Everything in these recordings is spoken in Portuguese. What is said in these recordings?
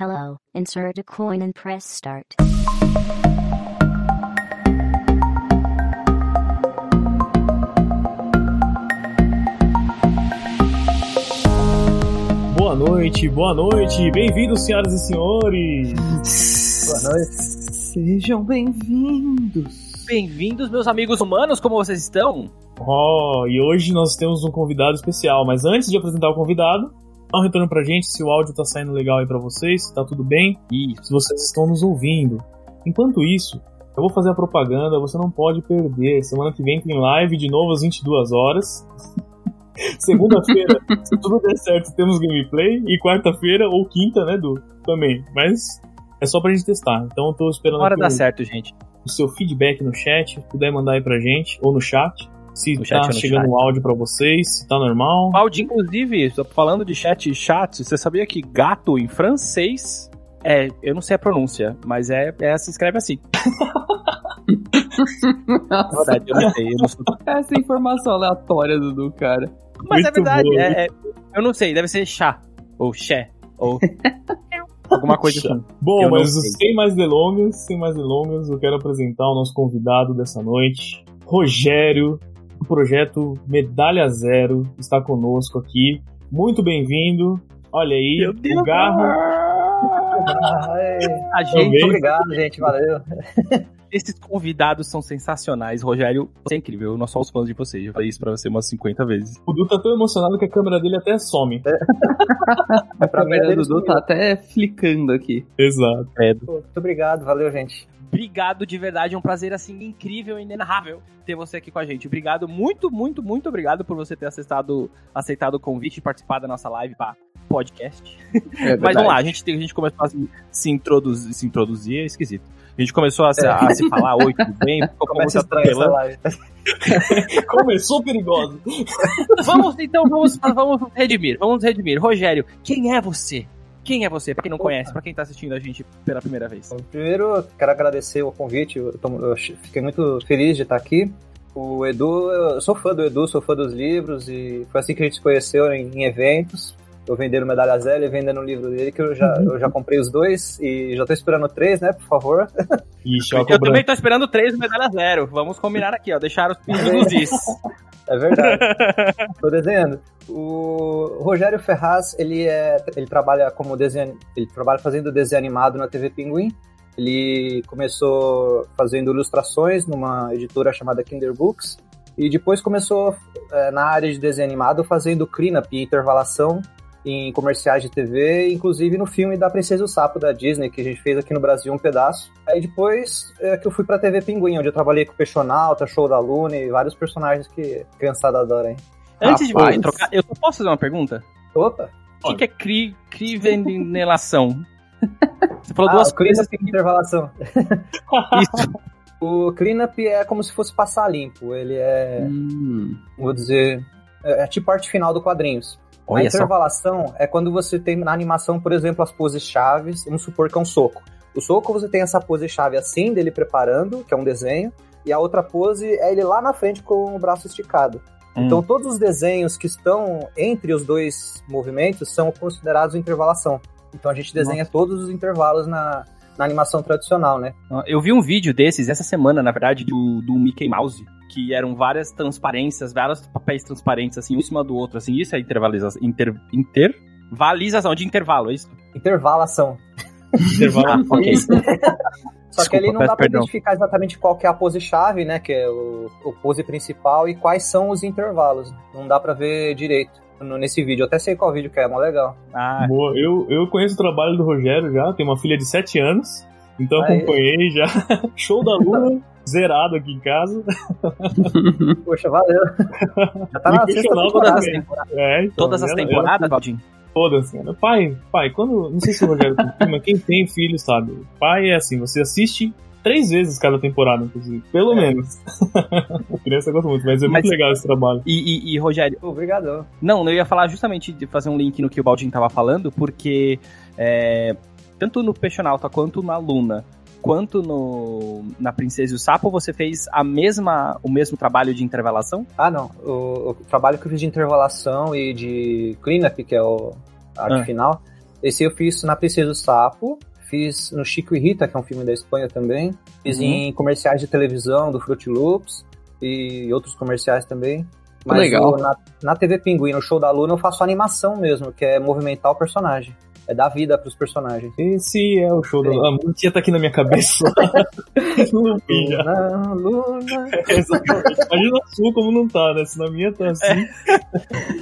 Hello, insert a coin and press start. Boa noite, boa noite, bem-vindos, senhoras e senhores. Boa noite. Sejam bem-vindos. Bem-vindos, meus amigos humanos, como vocês estão? Oh, e hoje nós temos um convidado especial, mas antes de apresentar o convidado, dá um retorno pra gente se o áudio tá saindo legal aí pra vocês, se tá tudo bem, e se vocês estão nos ouvindo. Enquanto isso, eu vou fazer a propaganda, você não pode perder. Semana que vem tem live de novo às 22 horas. Segunda-feira, se tudo der certo, temos gameplay. E quarta-feira, ou quinta, né, Du? Também. Mas é só pra gente testar. Então eu tô esperando Hora dá certo, gente. o seu feedback no chat. Se puder mandar aí pra gente, ou no chat. Se No tá chat no chegando chat. o áudio pra vocês, se tá normal. Áudio, inclusive, falando de chat e chat, você sabia que gato em francês é, eu não sei a pronúncia, mas é, é se escreve assim. Nossa, verdade, eu não sei. Eu não sou- essa informação aleatória, Dudu, cara. Mas é Muito verdade, boa, é- é- eu não sei, deve ser chá, ou xé, ou alguma coisa assim. Bom, Eu mas sei. sem mais delongas, sem mais delongas, eu quero apresentar o nosso convidado dessa noite, Rogério, projeto Medalha Zero, está conosco aqui. Muito bem-vindo. Olha aí, Meu Deus. o Garro. A gente, Também. Obrigado, gente, valeu. esses convidados são sensacionais. Rogério, você é incrível, nós somos fãs de você. Eu falei isso pra você umas 50 vezes. O Du tá tão emocionado que a câmera dele até some. A pra mim é câmera do Dudu tá até flicando aqui. Exato. Pô, Muito obrigado, valeu, gente. Obrigado de verdade, é um prazer assim incrível e inenarrável ter você aqui com a gente. Obrigado, muito, muito, muito obrigado por você ter aceitado, aceitado o convite e participar da nossa live para podcast. É Mas vamos lá, a gente, tem- a gente começou a se, se introduzir, se introduzir é esquisito. A gente começou a se, a se falar, oi, tudo bem? Ficou como Começa live. Começou perigoso. Vamos então, vamos, vamos redimir, vamos redimir. Rogério, quem é você? Quem é você? Pra quem não conhece, pra quem tá assistindo a gente pela primeira vez. Bom, Primeiro, eu quero agradecer o convite, eu, tô- eu fiquei muito feliz de estar aqui. O Edu, eu sou fã do Edu, sou fã dos livros e foi assim que a gente se conheceu em, em eventos. Eu vendendo Medalha Zero e vendendo o livro dele, que eu já, eu já comprei os dois e já tô esperando três, né, por favor. Ixi, ó, a Eu também tô esperando três medalha zero. Vamos combinar aqui, ó. Deixar os pingos is. É verdade. Tô desenhando. O Rogério Ferraz, ele é, ele trabalha como desenho, ele trabalha fazendo desenho animado na TV Pinguim. Ele começou fazendo ilustrações numa editora chamada Kinder Books e depois começou eh, na área de desenho animado fazendo cleanup e intervalação em comerciais de TV, inclusive no filme da Princesa e o Sapo da Disney, que a gente fez aqui no Brasil um pedaço. Aí depois é que eu fui pra TV Pinguim, onde eu trabalhei com o Peixonauta, Show da Luna e vários personagens que a criançada adora, hein? Antes de Rapaz. você trocar, eu posso fazer uma pergunta? Opa! O que, que é cri, crivenelação? Você falou Ah, duas o cleanup coisas. e intervalação. Isso. O cleanup é como se fosse passar limpo. Ele é, Hum. vou dizer, é é tipo a arte final do quadrinhos. A Olha só. intervalação é quando você tem na animação, por exemplo, as poses chaves. Vamos supor que é um soco. O soco você tem essa pose chave assim, dele preparando, que é um desenho, e a outra pose é ele lá na frente com o braço esticado. Hum. Então todos os desenhos que estão entre os dois movimentos são considerados intervalação. Então a gente desenha todos os intervalos na, na animação tradicional, né? Eu vi um vídeo desses essa semana, na verdade, do, do Mickey Mouse, que eram várias transparências, vários papéis transparentes, assim, um em cima do outro, assim. Isso é intervalização. Inter, intervalização de intervalo, é isso? Intervalação. Intervalo. Ah, ok. Só Desculpa, que ali não dá pra perdão. identificar exatamente qual que é a pose chave, né? Que é o, o pose principal e quais são os intervalos. Não dá pra ver direito no- nesse vídeo. Eu até sei qual vídeo que é, é mó legal. Ah, Boa. Eu, eu conheço o trabalho do Rogério já, tenho uma filha de 7 anos, então Aí. acompanhei já. Show da Lua, zerado aqui em casa. Poxa, valeu. Já tá na sexta temporada. É, então, todas as ela- temporadas, Valdinho? Todas, cara. Pai, pai, quando. Não sei se o Rogério tem filho, mas quem tem filho sabe. Pai é assim, você assiste três vezes cada temporada, inclusive. Pelo menos. a criança gosta muito, mas é muito Mas- legal esse trabalho. E, e, e, Rogério, Obrigadão. Não, eu ia falar justamente de fazer um link no que o Baldinho tava falando, porque é, tanto no Peixonauta quanto na Luna, quanto no, na Princesa e o Sapo, você fez a mesma, o mesmo trabalho de intervalação? Ah, não. O, o trabalho que eu fiz de intervalação e de cleanup, que é o, a arte Ah. final, Esse eu fiz na Princesa do Sapo, fiz no Chico e Rita, que é um filme da Espanha também. Fiz Uhum. em comerciais de televisão do Fruit Loops e outros comerciais também. Mas Legal. o- na, na TV Pinguim, no show da Luna, eu faço animação mesmo, que é movimentar o personagem. É dar vida pros personagens. Esse é o show da. Sim. A música tá aqui na minha cabeça. já. Luna, Luna. Exatamente. Imagina a sua como não tá, né? Se na minha tá assim.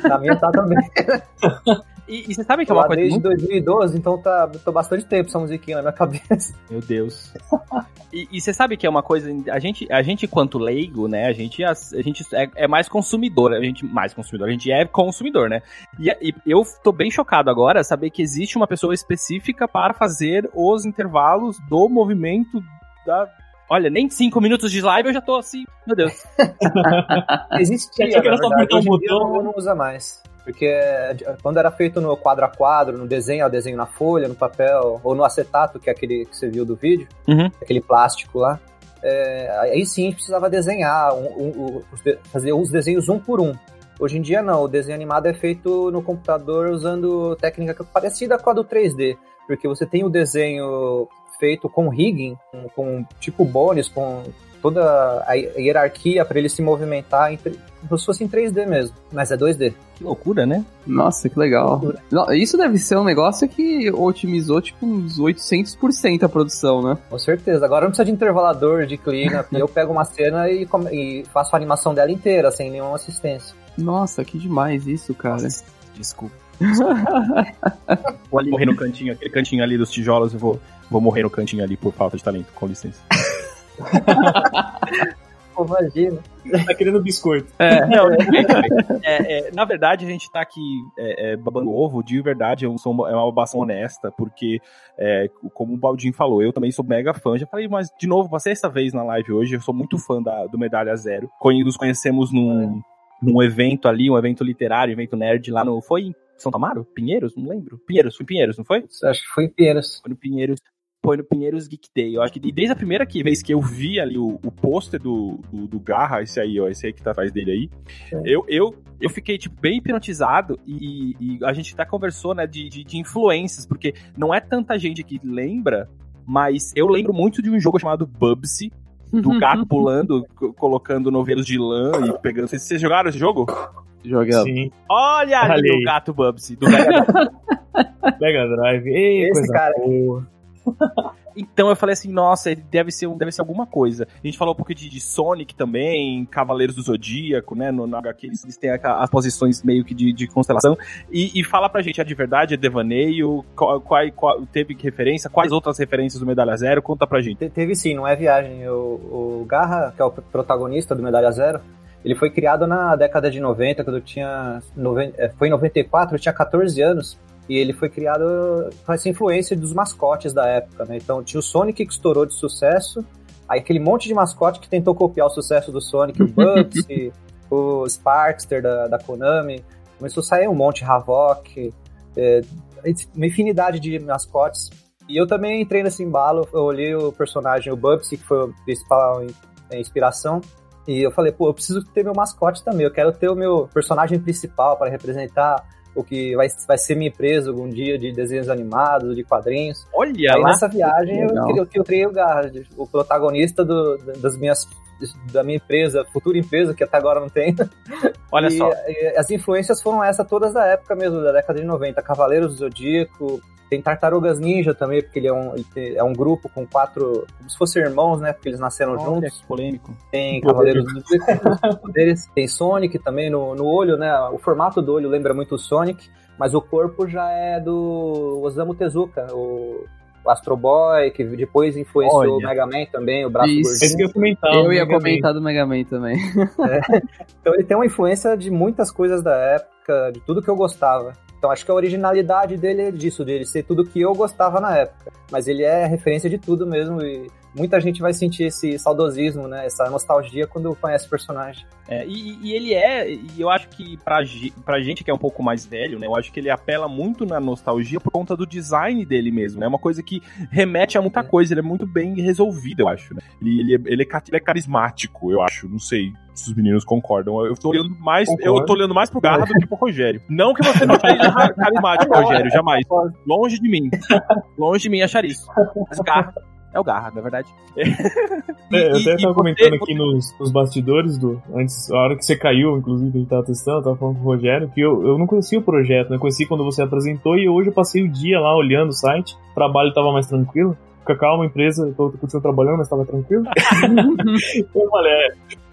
Na minha tá também. E, e você sabe que é uma coisa desde muito... 2012, então tá, tô bastante tempo essa musiquinha na minha cabeça. Meu Deus. E, e você sabe que é uma coisa, a gente, a gente quanto leigo, né, a gente, a, a gente é, é mais consumidor, a gente, mais consumidor, a gente é consumidor, né? E, e eu tô bem chocado agora saber que existe uma pessoa específica para fazer os intervalos do movimento da... Olha, nem cinco minutos de live eu já tô assim, meu Deus. Existia, dia botão, não, não usa mais. Porque é, quando era feito no quadro a quadro, no desenho, ó, desenho na folha, no papel, ou no acetato, que é aquele que você viu do vídeo, Uhum. aquele plástico lá, é, aí sim a gente precisava desenhar, um- um- um- fazer os desenhos um por um. Hoje em dia não, o desenho animado é feito no computador usando técnica é parecida com a do 3D, porque você tem o desenho feito com rigging, com, com tipo bônus, com toda a hierarquia para ele se movimentar, em, tre- como se fosse em 3D mesmo, mas é 2D. Que loucura, né? Nossa, que legal. Não, Isso deve ser um negócio que otimizou tipo uns 800% a produção, né? Com certeza. Agora não precisa de intervalador, de cleanup. eu pego uma cena e, e faço a animação dela inteira, sem nenhuma assistência. Nossa, que demais isso, cara. Desculpa. vou ali morrer no cantinho, aquele cantinho ali dos tijolos, eu vou, vou morrer no cantinho ali por falta de talento, com licença. Imagina. Tá querendo biscoito. Não, é, é, na verdade, a gente tá aqui é, é, babando ovo, de verdade, eu sou uma, é uma babação honesta, porque, é, como o Baldinho falou, eu também sou mega fã. Já falei, mas de novo, passei essa vez na live hoje, eu sou muito fã da, do Medalha Zero. Nos conhecemos num, num evento ali, um evento literário, um evento nerd lá no. Foi em São Tamaro? Pinheiros? Não lembro. Pinheiros, foi em Pinheiros, não foi? Acho que foi em Pinheiros. Foi no Pinheiros. Foi no Pinheiros Geek Day. Eu acho que desde a primeira que- vez que eu vi ali o, o pôster do, do, do Garra, esse aí, ó, esse aí que tá atrás dele aí, eu, eu, eu fiquei, tipo, bem hipnotizado e, e a gente até conversou, né, de, de, de influências, porque não é tanta gente que lembra, mas eu lembro muito de um jogo chamado Bubsy, do gato pulando, co- colocando novelos de lã e pegando. Vocês, vocês jogaram esse jogo? Joga. Sim. Olha ali aí. o gato Bubsy, do Mega Drive. Mega Drive. Ei, Esse coisa cara- boa. Então eu falei assim, nossa, deve ser, deve ser alguma coisa. A gente falou um pouco de, de Sonic também, Cavaleiros do Zodíaco, né? No, no HQ eles, eles têm a- as posições meio que de, de constelação. E, e fala pra gente, é de verdade, é devaneio? Qual, qual, qual- teve referência? Quais outras referências do Medalha Zero? Conta pra gente. Te- Teve sim, não é viagem. O, o Garra, que é o protagonista do Medalha Zero, ele foi criado na década de 90, quando eu tinha. noven- eh, Foi em 94, eu tinha 14 anos. E ele foi criado com essa influência dos mascotes da época, né? Então tinha o Sonic que estourou de sucesso, aí aquele monte de mascote que tentou copiar o sucesso do Sonic, o Bugsy, o Sparkster da, da Konami. Começou a sair um monte, Havok, é, uma infinidade de mascotes. E eu também entrei nesse embalo, eu olhei o personagem, o Bubsy, que foi a principal in- é, inspiração, e eu falei, pô, eu preciso ter meu mascote também, eu quero ter o meu personagem principal para representar o que vai, vai ser minha empresa algum dia de desenhos animados, de quadrinhos. Olha Aí lá. nessa viagem eu, Legal. eu, eu criei o Garrett, o protagonista do- das minhas da minha empresa, futura empresa, que até agora não tem. Olha E, só. e as influências foram essas todas da época mesmo, da década de 90. Cavaleiros do Zodíaco, tem Tartarugas Ninja também, porque ele é um, ele tem- é um grupo com quatro, como se fossem irmãos, né? Porque eles nasceram Olha juntos. que polêmico. Tem Cavaleiros do Zodíaco, os poderes. tem Sonic também no, no olho, né? O formato do olho lembra muito o Sonic, mas o corpo já é do Osamu Tezuka, o, Astro Boy, que depois influenciou Olha. o Mega Man também, o braço Isso. Esse que gordinho. eu ia comentar. Eu o ia Mega Man. comentar do Mega Man também. Então ele tem uma influência de muitas coisas da época, de tudo que eu gostava. Então acho que a originalidade dele é disso, dele ser tudo que eu gostava na época. Mas ele é referência de tudo mesmo e muita gente vai sentir esse saudosismo, né? Essa nostalgia quando conhece o personagem. É, e, e, ele é, e eu acho que pra, pra gente que é um pouco mais velho, né? Eu acho que ele apela muito na nostalgia por conta do design dele mesmo, né? É uma coisa que remete a muita coisa, ele é muito bem resolvido, eu acho, né? Ele, ele, é, ele, é, ele é carismático, eu acho, não sei se os meninos concordam. Eu tô olhando mais, eu tô olhando mais pro Garra do que pro Rogério. Não que você não seja carismático, Rogério, jamais. Longe de mim. Longe de mim achar isso. Mas Garra é o Garra, na verdade. É, eu até tava comentando aqui nos, nos, bastidores do. Antes, a hora que você caiu, inclusive, a gente tava testando, eu tava falando com o Rogério, que eu, eu não conhecia o projeto, né? Eu conheci quando você apresentou e hoje eu passei o dia lá olhando o site, o trabalho tava mais tranquilo. Cacau, uma empresa, tô continuando trabalhando, mas tava tranquilo. eu falei, é,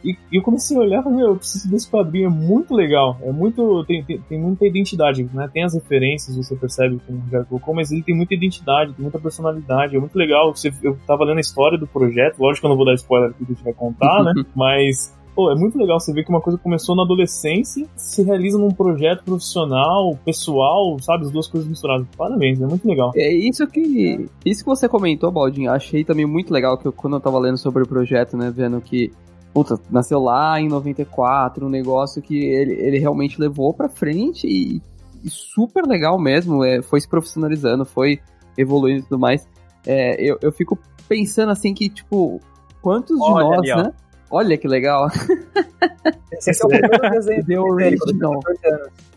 e, eu comecei a olhar e falei, meu, eu preciso desse quadrinho, é muito legal. É muito. Tem, tem, tem muita identidade, né? Tem as referências, você percebe como já colocou, mas ele tem muita identidade, tem muita personalidade. É muito legal. Você, eu tava lendo a história do projeto, lógico que eu não vou dar spoiler aqui que a gente vai contar, né? Mas Pô, é muito legal você ver que uma coisa começou na adolescência, se realiza num projeto profissional, pessoal, sabe? As duas coisas misturadas. Parabéns, é muito legal. É isso que. Isso que você comentou, Baldinho, achei também muito legal que eu, quando eu tava lendo sobre o projeto, né? Vendo que puta, nasceu lá em 94, um negócio que ele, ele realmente levou pra frente e, e super legal mesmo, é, foi se profissionalizando, foi evoluindo e tudo mais. É, eu, eu fico pensando assim que, tipo, quantos Olha de nós, ali, né? Olha que legal. Esse é o primeiro desenho dele, original.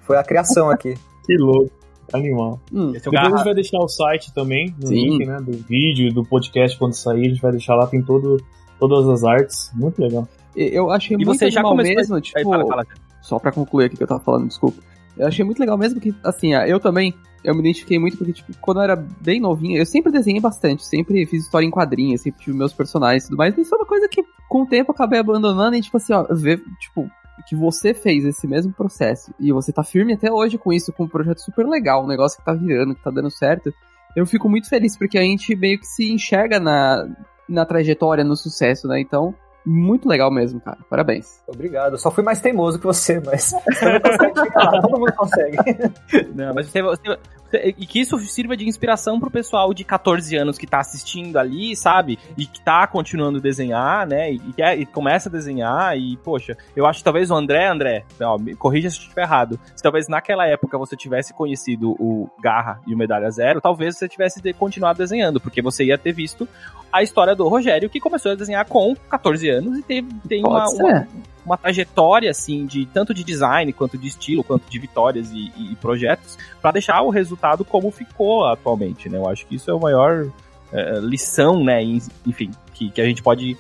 Foi a criação aqui. Que louco. Animal. Hum, Depois a gente vai deixar o site também, no Sim. link, né? Do vídeo, do podcast quando sair, a gente vai deixar lá, tem todo todas as artes. Muito legal. Eu achei e muito legal mesmo, a... tipo. Aí, fala, fala. Só pra concluir aqui que eu tava falando, desculpa. Eu achei muito legal mesmo que, assim, eu também, eu me identifiquei muito porque, tipo, quando eu era bem novinho, eu sempre desenhei bastante, sempre fiz história em quadrinhos, sempre tive meus personagens e tudo mais, mas foi uma coisa que, com o tempo, eu acabei abandonando e, tipo assim, ó, ver, tipo, que você fez esse mesmo processo e você tá firme até hoje com isso, com um projeto super legal, um negócio que tá virando, que tá dando certo, eu fico muito feliz porque a gente meio que se enxerga na, na trajetória, no sucesso, né? Então, muito legal mesmo, cara. Parabéns. Obrigado. Eu só fui mais teimoso que você, mas não chegar lá, todo mundo consegue. Não, mas você, você, e que isso sirva de inspiração pro pessoal de 14 anos que tá assistindo ali, sabe? E que tá continuando a desenhar, né? E, e, e começa a desenhar e, poxa, eu acho que talvez o André, André, ó, me corrija se eu estiver errado, se talvez naquela época você tivesse conhecido o Garra e o Medalha Zero, talvez você tivesse de continuado desenhando, porque você ia ter visto a história do Rogério, que começou a desenhar com 14 anos e teve, tem uma, uma, uma, trajetória, assim, de tanto de design, quanto de estilo, quanto de vitórias e, e projetos, para deixar o resultado como ficou atualmente, né? Eu acho que isso é a maior é, lição, né? Enfim, que, que a gente pode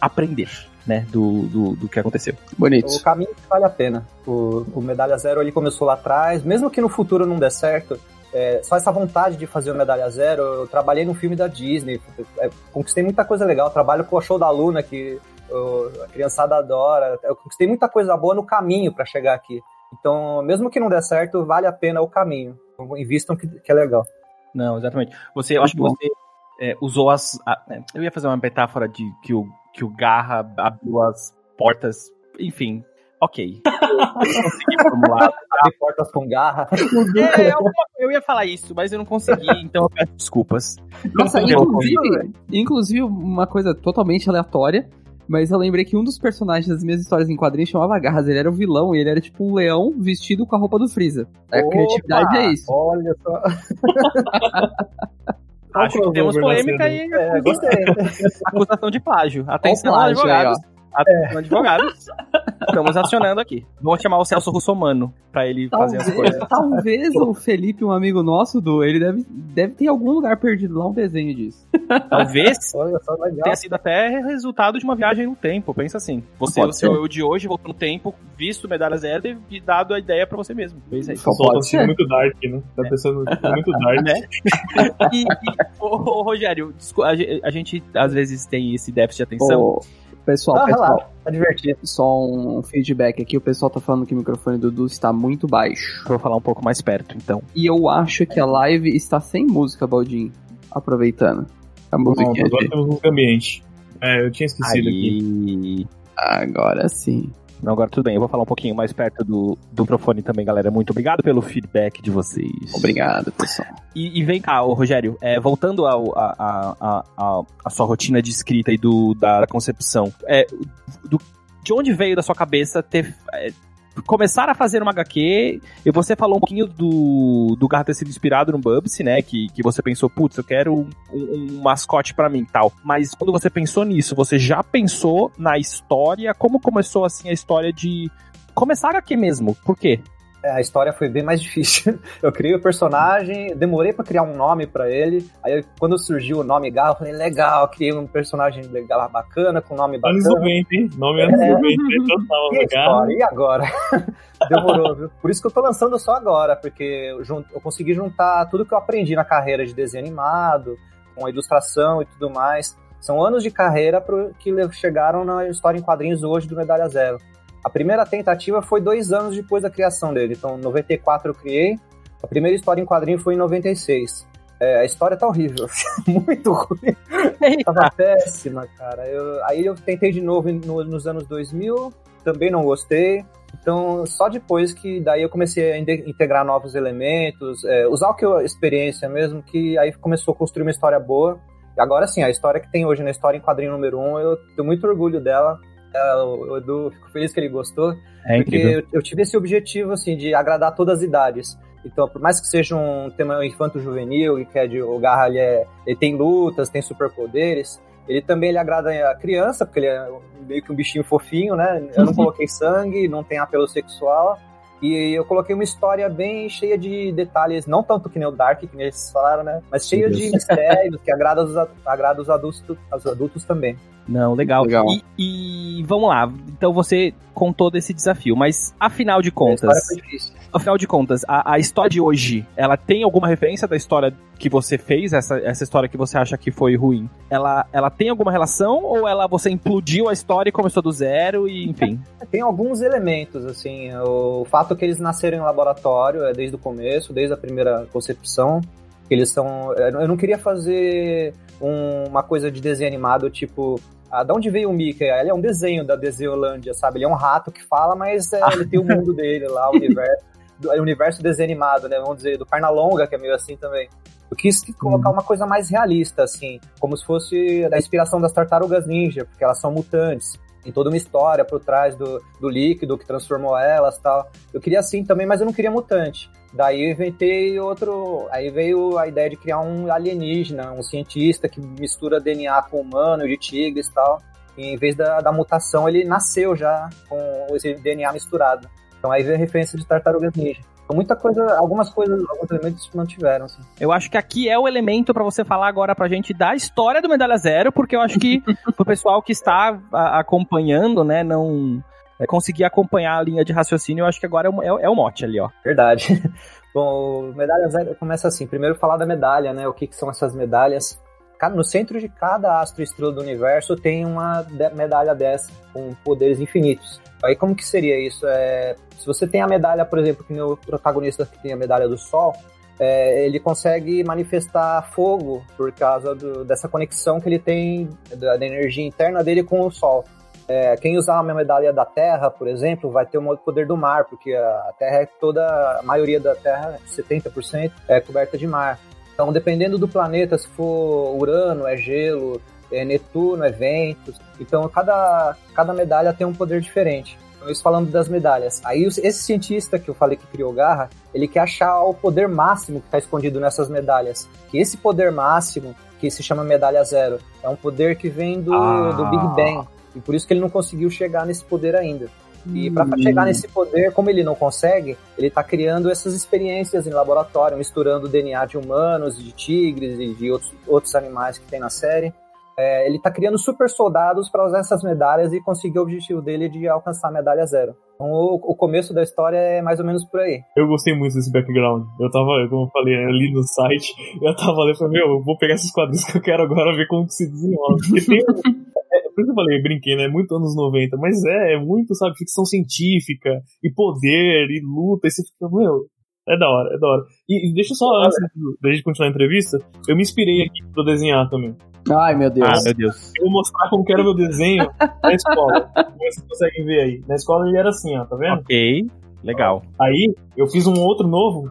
aprender. Né, do, do, do, que aconteceu. Bonito. O caminho vale a pena. O, o Medalha Zero ele começou lá atrás, mesmo que no futuro não dê certo, é, só essa vontade de fazer o Medalha Zero, eu trabalhei no filme da Disney, é, conquistei muita coisa legal, trabalho com o show da Luna, que a criançada adora, eu conquistei muita coisa boa no caminho para chegar aqui. Então, mesmo que não der certo, vale a pena o caminho. Então, invistam que, que é legal. Não, exatamente. Você, eu acho que você é, usou as. A, é, eu ia fazer uma metáfora de que o, que o Garra abriu as portas. Enfim, ok. consegui formular. Abre portas com garra. É, eu, eu, ia falar isso, mas eu não consegui, então eu peço desculpas. Nossa, inclusive, inclusive, uma coisa totalmente aleatória. Mas eu lembrei que um dos personagens das minhas histórias em quadrinhos chamava Garras. Ele era o vilão e ele era tipo um leão vestido com a roupa do Freeza. A Opa, criatividade é isso. Olha só. Acho que temos polêmica e é, gostei. acusação de plágio. Atenção, plágio, advogados. É. advogados. Estamos acionando aqui. Vamos chamar o Celso Russomano pra ele talvez, fazer as coisas. Talvez o Felipe, um amigo nosso, do, ele deve, deve ter algum lugar perdido lá um desenho disso. Talvez tenha sido até resultado de uma viagem no tempo. Pensa assim. Você, o seu eu de hoje, voltou no tempo, visto medalha zero e dado a ideia pra você mesmo. Pensa aí. Só tá assistindo muito dark, né? Tá pensando muito dark. Né? e, e ô, ô, Rogério, a gente às vezes tem esse déficit de atenção. Oh. Pessoal, ah, pessoal, lá, tá divertido. Só um feedback aqui, o pessoal tá falando que o microfone do Dudu está muito baixo. Vou falar um pouco mais perto, então. E eu acho que a live está sem música, Baldinho. Aproveitando. A música. Agora de... temos música ambiente. É, eu tinha esquecido Aí... aqui. Agora sim. Agora tudo bem. Eu vou falar um pouquinho mais perto do, do microfone também, galera. Muito obrigado pelo feedback de vocês. Obrigado, pessoal. E, e vem cá, ô, Rogério, é, voltando ao, a, a, a, a, sua rotina de escrita e do, da, concepção, é, do, de onde veio da sua cabeça ter, começar a fazer uma HQ, e você falou um pouquinho do, do Garra ter sido inspirado no Bubsy, né? Que, que você pensou, putz, eu quero um, um, mascote para mim tal. Mas quando você pensou nisso, você já pensou na história? Como começou assim a história de começar a HQ mesmo? Por quê? A história foi bem mais difícil. Eu criei o personagem, demorei para criar um nome para ele. Aí quando surgiu o nome Gal, eu falei, legal, criei um personagem legal, bacana, com nome bacana. Anos 90, hein? Nome anos é. 90, total, e. E agora? Demorou, viu? Por isso que eu tô lançando só agora, porque eu, consegui juntar tudo que eu aprendi na carreira de desenho animado, com a ilustração e tudo mais. São anos de carreira que chegaram na história em quadrinhos hoje do Medalha Zero. A primeira tentativa foi dois anos depois da criação dele. Então, em 94 eu criei. A primeira história em quadrinho foi em 96. É, a história tá horrível. Muito ruim. Tava péssima, cara. Eu, aí eu tentei de novo no, nos anos 2000. Também não gostei. Então, só depois que daí eu comecei a integrar novos elementos, é, usar o que eu experiência mesmo, que aí começou a construir uma história boa. E agora sim, a história que tem hoje na história em quadrinho número 1, um, eu tenho muito orgulho dela. É, o Edu, fico feliz que ele gostou. É porque eu, eu, tive esse objetivo, assim, de agradar todas as idades. Então, por mais que seja um tema infanto-juvenil, e que é de, o Garra, ele, é, ele tem lutas, tem superpoderes, ele também ele agrada a criança, porque ele é meio que um bichinho fofinho, né? Eu não coloquei sangue, não tem apelo sexual. E eu coloquei uma história bem cheia de detalhes, não tanto que nem o Dark, que nem eles falaram, né? Mas cheia de mistérios que agrada os, agrada os adultos, os adultos também. Não, legal. legal. E, e, vamos lá. Então você contou desse desafio, mas afinal de contas. A foi difícil. Afinal de contas, a, a, história de hoje, ela tem alguma referência da história que você fez, essa, essa história que você acha que foi ruim? Ela, ela tem alguma relação ou ela você implodiu a história e começou do zero e enfim? Tem alguns elementos, assim. O fato que eles nasceram em laboratório é desde o começo, desde a primeira concepção. Eles são. Eu não queria fazer um, uma coisa de desenho animado, tipo, ah, da onde veio o Mickey? Ele é um desenho da Desenholândia, sabe? Ele é um rato que fala, mas é, ele tem o mundo dele lá, o universo, do, o universo desenho animado, né? Vamos dizer, do Pernalonga, que é meio assim também. Eu quis colocar uhum. uma coisa mais realista, assim, como se fosse da inspiração das tartarugas ninja, porque elas são mutantes. Tem toda uma história por trás do, do líquido que transformou elas tal. Eu queria assim também, mas eu não queria mutante. Daí eu inventei outro. Aí veio a ideia de criar um alienígena, um cientista que mistura DNA com humano, de tigres e tal. E em vez da, da mutação, ele nasceu já com esse DNA misturado. Então aí veio a referência de tartarugas ninja. Muita coisa, algumas coisas, alguns elementos mantiveram. Assim. Eu acho que aqui é o elemento para você falar agora pra gente da história do Medalha Zero, porque eu acho que o pessoal que está a, acompanhando, né, não é, conseguir acompanhar a linha de raciocínio, eu acho que agora é o, é, é o mote ali, ó. Verdade. Bom, Medalha Zero começa assim. Primeiro falar da medalha, né? O que, que são essas medalhas. No centro de cada astro estrela do universo tem uma medalha dessa, com poderes infinitos. Aí como que seria isso? É, se você tem a medalha, por exemplo, que o protagonista que tem a medalha do Sol, é, ele consegue manifestar fogo por causa do, dessa conexão que ele tem da, da, energia interna dele com o Sol. É, quem usar a medalha da Terra, por exemplo, vai ter o poder do mar, porque a Terra é toda, a maioria da Terra, 70%, é coberta de mar. Então, dependendo do planeta, se for Urano, é gelo, é Netuno, é vento. Então, cada, cada medalha tem um poder diferente. Então, isso falando das medalhas. Aí, esse cientista que eu falei que criou Garra, ele quer achar o poder máximo que está escondido nessas medalhas. Que esse poder máximo, que se chama medalha zero, é um poder que vem do, ah. do Big Bang. E por isso que ele não conseguiu chegar nesse poder ainda. E para chegar nesse poder, como ele não consegue, ele está criando essas experiências em laboratório, misturando o DNA de humanos, de tigres e de outros, outros animais que tem na série. É, ele está criando super soldados para usar essas medalhas e conseguir o objetivo dele de alcançar a medalha zero. Então, o, o, começo da história é mais ou menos por aí. Eu gostei muito desse background. Eu tava, como eu falei, ali no site, eu tava ali falei, meu, eu vou pegar esses quadrinhos que eu quero agora ver como que se desenrola. Porque tem, por isso eu falei, brinquei, né? Muito anos 90, mas é, é muito, sabe, ficção científica, e poder, e luta, e você fica, meu, é da hora, é da hora. E, e deixa só, antes da gente continuar a entrevista, eu me inspirei aqui pra desenhar também. Ai, meu Deus. Ah, meu Deus. Eu vou mostrar como que era o meu desenho na escola. Vocês conseguem ver aí. Na escola ele era assim, ó, tá vendo? Ok, legal. Aí eu fiz um outro novo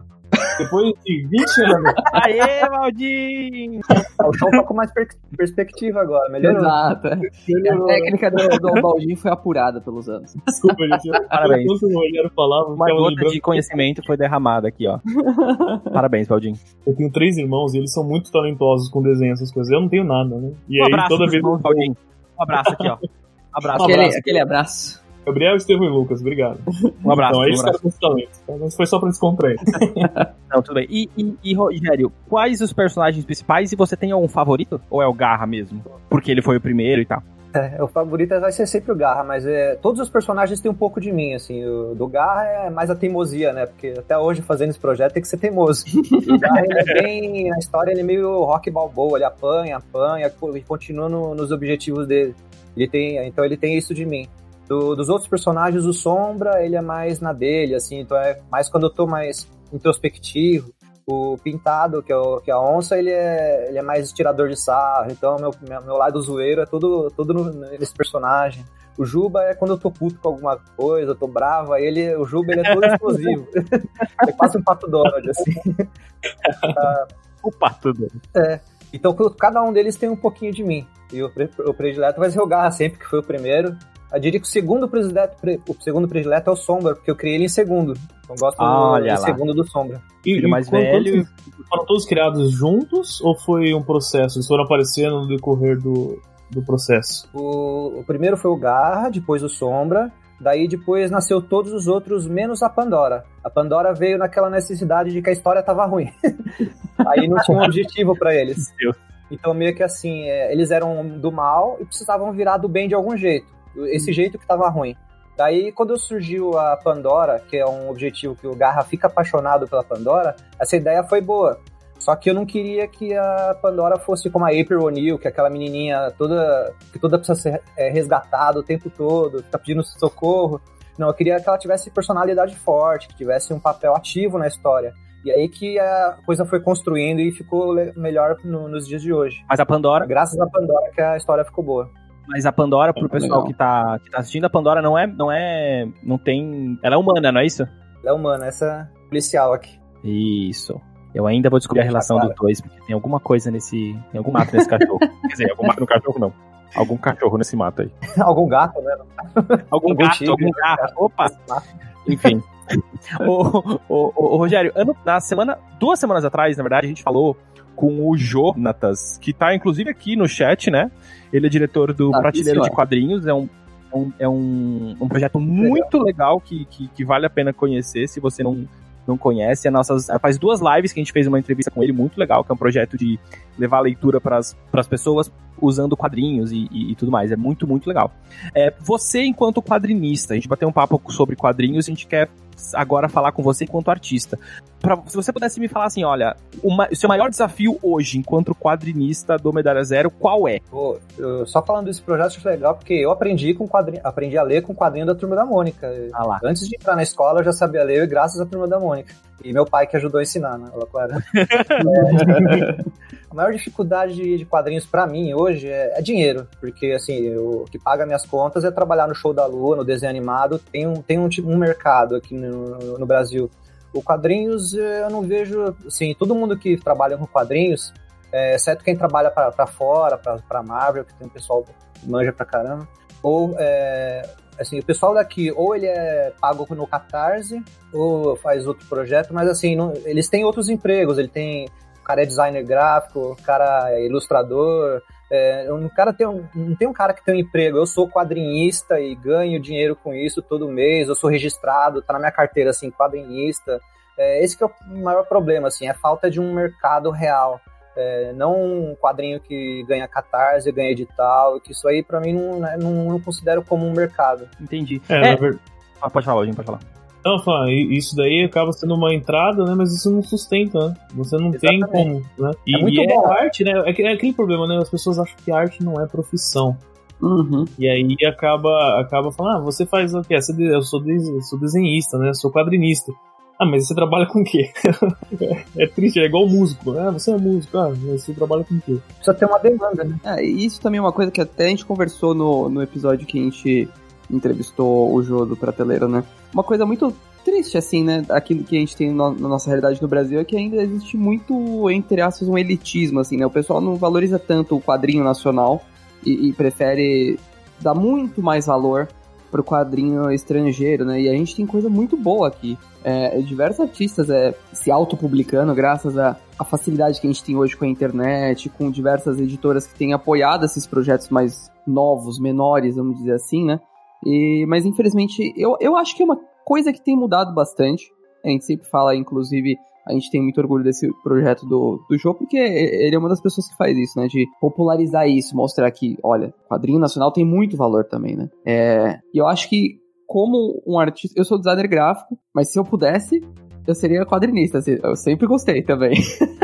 depois de 20 anos. Aê, Valdinho! O show tá com mais per perspectiva agora, melhorou. Exato. é. A técnica do, do Baldinho foi apurada pelos anos. Desculpa, gente. eu- Parabéns. Enquanto o Rogério falava, eu Uma gota de conhecimento foi derramada aqui, ó. Parabéns, Valdinho. Eu tenho três irmãos e eles são muito talentosos com desenho, essas coisas. Eu não tenho nada, né? E Um aí abraço toda vez. irmãos, Valdinho. Um abraço aqui, ó. Um abraço. Aquele, abraço. aquele abraço. Gabriel, Estevão e Lucas, obrigado. Um abraço. Então, um abraço. caras com talento. tá? Mas foi só pra descontrair. Não, tudo bem. E, e, e, Rogério, quais os personagens principais e você tem algum favorito? Ou é o Garra mesmo? Porque ele foi o primeiro e tal. É, o favorito vai ser sempre o Garra, mas é, todos os personagens têm um pouco de mim, assim. O do Garra é mais a teimosia, né? Porque até hoje, fazendo esse projeto, tem que ser teimoso. o Garra, ele é bem... Na história, ele é meio rock balboa. Ele apanha, apanha, e continua no- nos objetivos dele. Ele tem, então ele tem isso de mim. Do- dos outros personagens, o Sombra, ele é mais na dele, assim. Então é mais quando eu tô mais introspectivo. O Pintado, que é, o, que é a onça, ele é, ele é mais tirador de sarro. Então, meu, meu, lado zoeiro é tudo no- nesse personagem. O Juba é quando eu tô puto com alguma coisa, eu tô bravo, aí ele, o Juba ele é todo explosivo. ele passa um pato Donald, assim. O pato dele. Então, cada um deles tem um pouquinho de mim. E o, pre- o predileto vai ser o Garra sempre, que foi o primeiro. Eu diria que o segundo predileto, pre- o segundo predileto é o Sombra, porque eu criei ele em segundo. Então, eu gosto Olha do, lá. segundo do Sombra. E, Filho mais velho. quando foram todos criados juntos ou foi um processo? Eles foram aparecendo no decorrer do, do processo? O, o primeiro foi o Garra, depois o Sombra. Daí depois nasceu todos os outros, menos a Pandora. A Pandora veio naquela necessidade de que a história tava ruim. Aí não tinha um objetivo pra eles. Então meio que assim, é, eles eram do mal e precisavam virar do bem de algum jeito. Esse jeito que tava ruim. Daí, quando surgiu a Pandora, que é um objetivo que o Garra fica apaixonado pela Pandora, essa ideia foi boa. Só que eu não queria que a Pandora fosse como a April O'Neil, que é aquela menininha toda que toda precisa ser é, resgatada o tempo todo, que tá pedindo socorro. Não, eu queria que ela tivesse personalidade forte, que tivesse um papel ativo na história. E aí que a coisa foi construindo e ficou melhor no- nos dias de hoje. Mas a Pandora, Graças à Pandora que a história ficou boa. Mas a Pandora, pro É, pessoal legal. que tá, que tá assistindo, a Pandora não é, não é, não tem, ela é humana, não é isso? Ela é humana, essa policial aqui. Isso. Eu ainda vou descobrir a relação dos dois, porque tem alguma coisa nesse, tem algum mato nesse cachorro. Quer dizer, algum mato no cachorro não. Algum cachorro nesse mato aí. Algum gato, né? Algum Algum gato, tigre. algum gato. Opa! Enfim. ô, ô, ô, ô, Rogério, ano, na semana, duas semanas atrás, na verdade, a gente falou com o Jonatas, que tá inclusive aqui no chat, né? Ele é diretor do Prateleira sim, de Quadrinhos, é um, é um, é um, um projeto muito legal que, que, que vale a pena conhecer se você não, não conhece. A nossas, faz duas lives que a gente fez uma entrevista com ele, muito legal, que é um projeto de levar a leitura para as pessoas usando quadrinhos e, e- e tudo mais. É muito, muito legal. É, você, enquanto quadrinista, a gente bateu um papo sobre quadrinhos, a gente quer agora falar com você enquanto artista. Pra, se você pudesse me falar assim, olha, o seu maior desafio hoje, enquanto quadrinista do Medalha Zero, qual é? Pô, eu- só falando desse projeto, acho legal, porque eu aprendi com quadrinho, aprendi a ler com o quadrinho da Turma da Mônica. Ah lá. Antes de entrar na escola, eu já sabia ler graças à Turma da Mônica. E meu pai que ajudou a ensinar, né? Ela, claro. É, a maior dificuldade de, quadrinhos pra mim hoje é, é dinheiro, porque assim, o que paga minhas contas é trabalhar no show da Lua, no desenho animado, tem um, tem um, tipo- um mercado aqui no, no Brasil. O quadrinhos, eh, eu não vejo, assim, todo mundo que trabalha com quadrinhos, é, exceto quem trabalha pra fora, pra Marvel, que tem um pessoal que manja pra caramba, ou é, assim, o pessoal daqui, ou ele é pago no Catarse, ou faz outro projeto, mas assim, não- eles têm outros empregos, ele tem, o cara é designer gráfico, o cara é ilustrador, é, um cara tem um, não tem um cara que tem um emprego, eu sou quadrinista e ganho dinheiro com isso todo mês, eu sou registrado, tá na minha carteira assim, quadrinista, é, esse que é o maior problema, assim, é a falta de um mercado real. É, não um quadrinho que ganha catarse, ganha edital, que isso aí pra mim não, né, não, não considero como um mercado. Entendi. É, É, na verdade. ah, pode falar, Lojinha, pode falar. Não, fala, i- isso daí acaba sendo uma entrada, né? Mas isso não sustenta, né? Você não tem Exatamente. como, né? E É muito e bom. arte, né? É, é aquele problema, né? As pessoas acham que arte não é profissão. Uhum. E aí acaba, acaba falando, ah, você faz o quê? De- Eu sou, eu sou desenhista, né? Eu sou quadrinista. Ah, mas você trabalha com o quê? é triste, é igual músico. Ah, você é músico, ah, mas você trabalha com o quê? Precisa ter uma demanda, né? É, isso também é uma coisa que até a gente conversou no, no episódio que a gente entrevistou o Jô do Prateleira, né? Uma coisa muito triste, assim, né? Aquilo que a gente tem na nossa realidade no Brasil é que ainda existe muito, entre aspas, um elitismo, assim, né? O pessoal não valoriza tanto o quadrinho nacional e, e prefere dar muito mais valor pro quadrinho estrangeiro, né? E a gente tem coisa muito boa aqui. É, diversos artistas é, se autopublicando graças à, à facilidade que a gente tem hoje com a internet, com diversas editoras que têm apoiado esses projetos mais novos, menores, vamos dizer assim, né? E, mas infelizmente, eu, eu acho que é uma coisa que tem mudado bastante. A gente sempre fala, inclusive, a gente tem muito orgulho desse projeto do, do jogo, porque ele é uma das pessoas que faz isso, né? De popularizar isso, mostrar que, olha, quadrinho nacional tem muito valor também, né? É, e eu acho que, como um artista, eu sou designer gráfico, mas se eu pudesse, eu seria quadrinista, assim, eu sempre gostei também.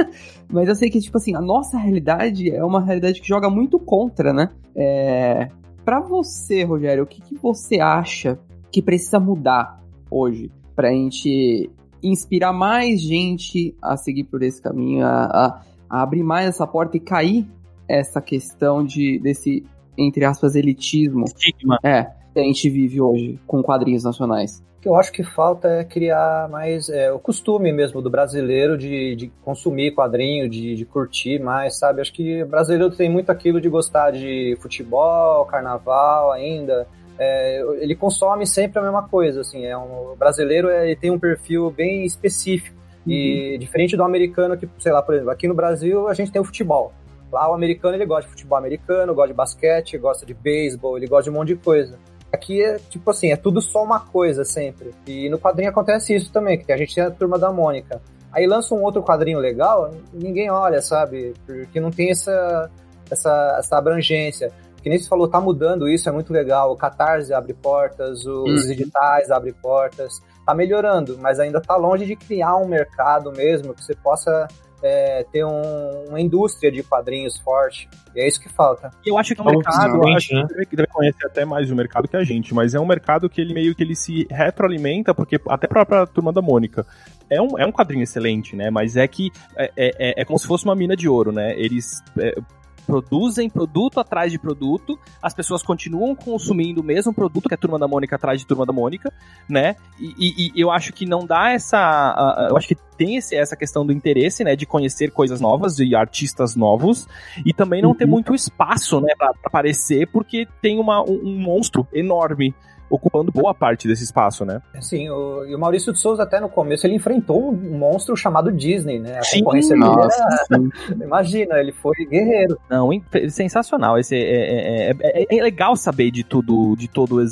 mas eu sei que, tipo assim, a nossa realidade é uma realidade que joga muito contra, né? É, para você, Rogério, o que, que você acha que precisa mudar hoje pra gente inspirar mais gente a seguir por esse caminho, a, a, a abrir mais essa porta e cair essa questão de desse, entre aspas, elitismo. Estigma. É, que a gente vive hoje com quadrinhos nacionais. Que eu acho que falta é criar mais é, o costume mesmo do brasileiro de, de consumir quadrinho, de, de, curtir mais, sabe? Acho que o brasileiro tem muito aquilo de gostar de futebol, carnaval ainda, é, ele consome sempre a mesma coisa, assim, é um o brasileiro é, ele tem um perfil bem específico uhum. e diferente do americano que, sei lá, por exemplo, aqui no Brasil a gente tem o futebol. Lá o americano ele gosta de futebol americano, gosta de basquete, gosta de beisebol, ele gosta de um monte de coisa. Aqui é tipo assim, é tudo só uma coisa sempre. E no quadrinho acontece isso também, que a gente tem a turma da Mônica. Aí lança um outro quadrinho legal, ninguém olha, sabe? Porque não tem essa, essa, essa abrangência que nem você falou, tá mudando isso, é muito legal. O Catarse abre portas, os uhum. editais abrem portas, tá melhorando, mas ainda tá longe de criar um mercado mesmo que você possa é, ter um, uma indústria de quadrinhos forte. E é isso que falta. Eu acho que o mercado, eu acho né? que deve conhecer até mais o mercado que a gente, mas é um mercado que ele meio que ele se retroalimenta, porque até a própria turma da Mônica. É um, é um quadrinho excelente, né? Mas é que é, é, é como se fosse uma mina de ouro, né? Eles é, produzem produto atrás de produto, as pessoas continuam consumindo o mesmo produto que a Turma da Mônica atrás de Turma da Mônica, né? E, e, e eu acho que não dá essa. Eu acho que tem esse, essa questão do interesse, né? De conhecer coisas novas, de artistas novos, e também não uhum. ter muito espaço, né? Pra, pra aparecer, porque tem uma, um, um monstro enorme ocupando boa parte desse espaço, né? Sim, o, e o Maurício de Souza até no começo ele enfrentou um monstro chamado Disney, né? A sim, concorrência nossa, dele era... Imagina, ele foi guerreiro. Não, sensacional. Esse é, é, é, é, legal saber de tudo, de todo,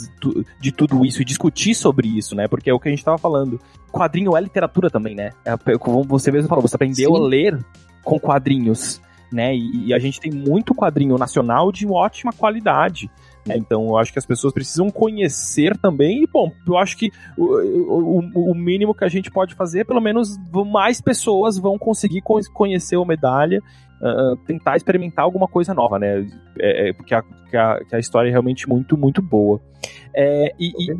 de tudo isso e discutir sobre isso, né? Porque é o que a gente tava falando. Quadrinho é literatura também, né? Como você mesmo falou, você aprendeu sim. a ler com quadrinhos, né? E, e a gente tem muito quadrinho nacional de ótima qualidade. É, então eu acho que as pessoas precisam conhecer também. E, bom, eu acho que o, o, o mínimo que a gente pode fazer é pelo menos mais pessoas vão conseguir conhecer o medalha. Uh, tentar experimentar alguma coisa nova, né? É, é, porque a, a, a, história é realmente muito, muito boa. É, e, e,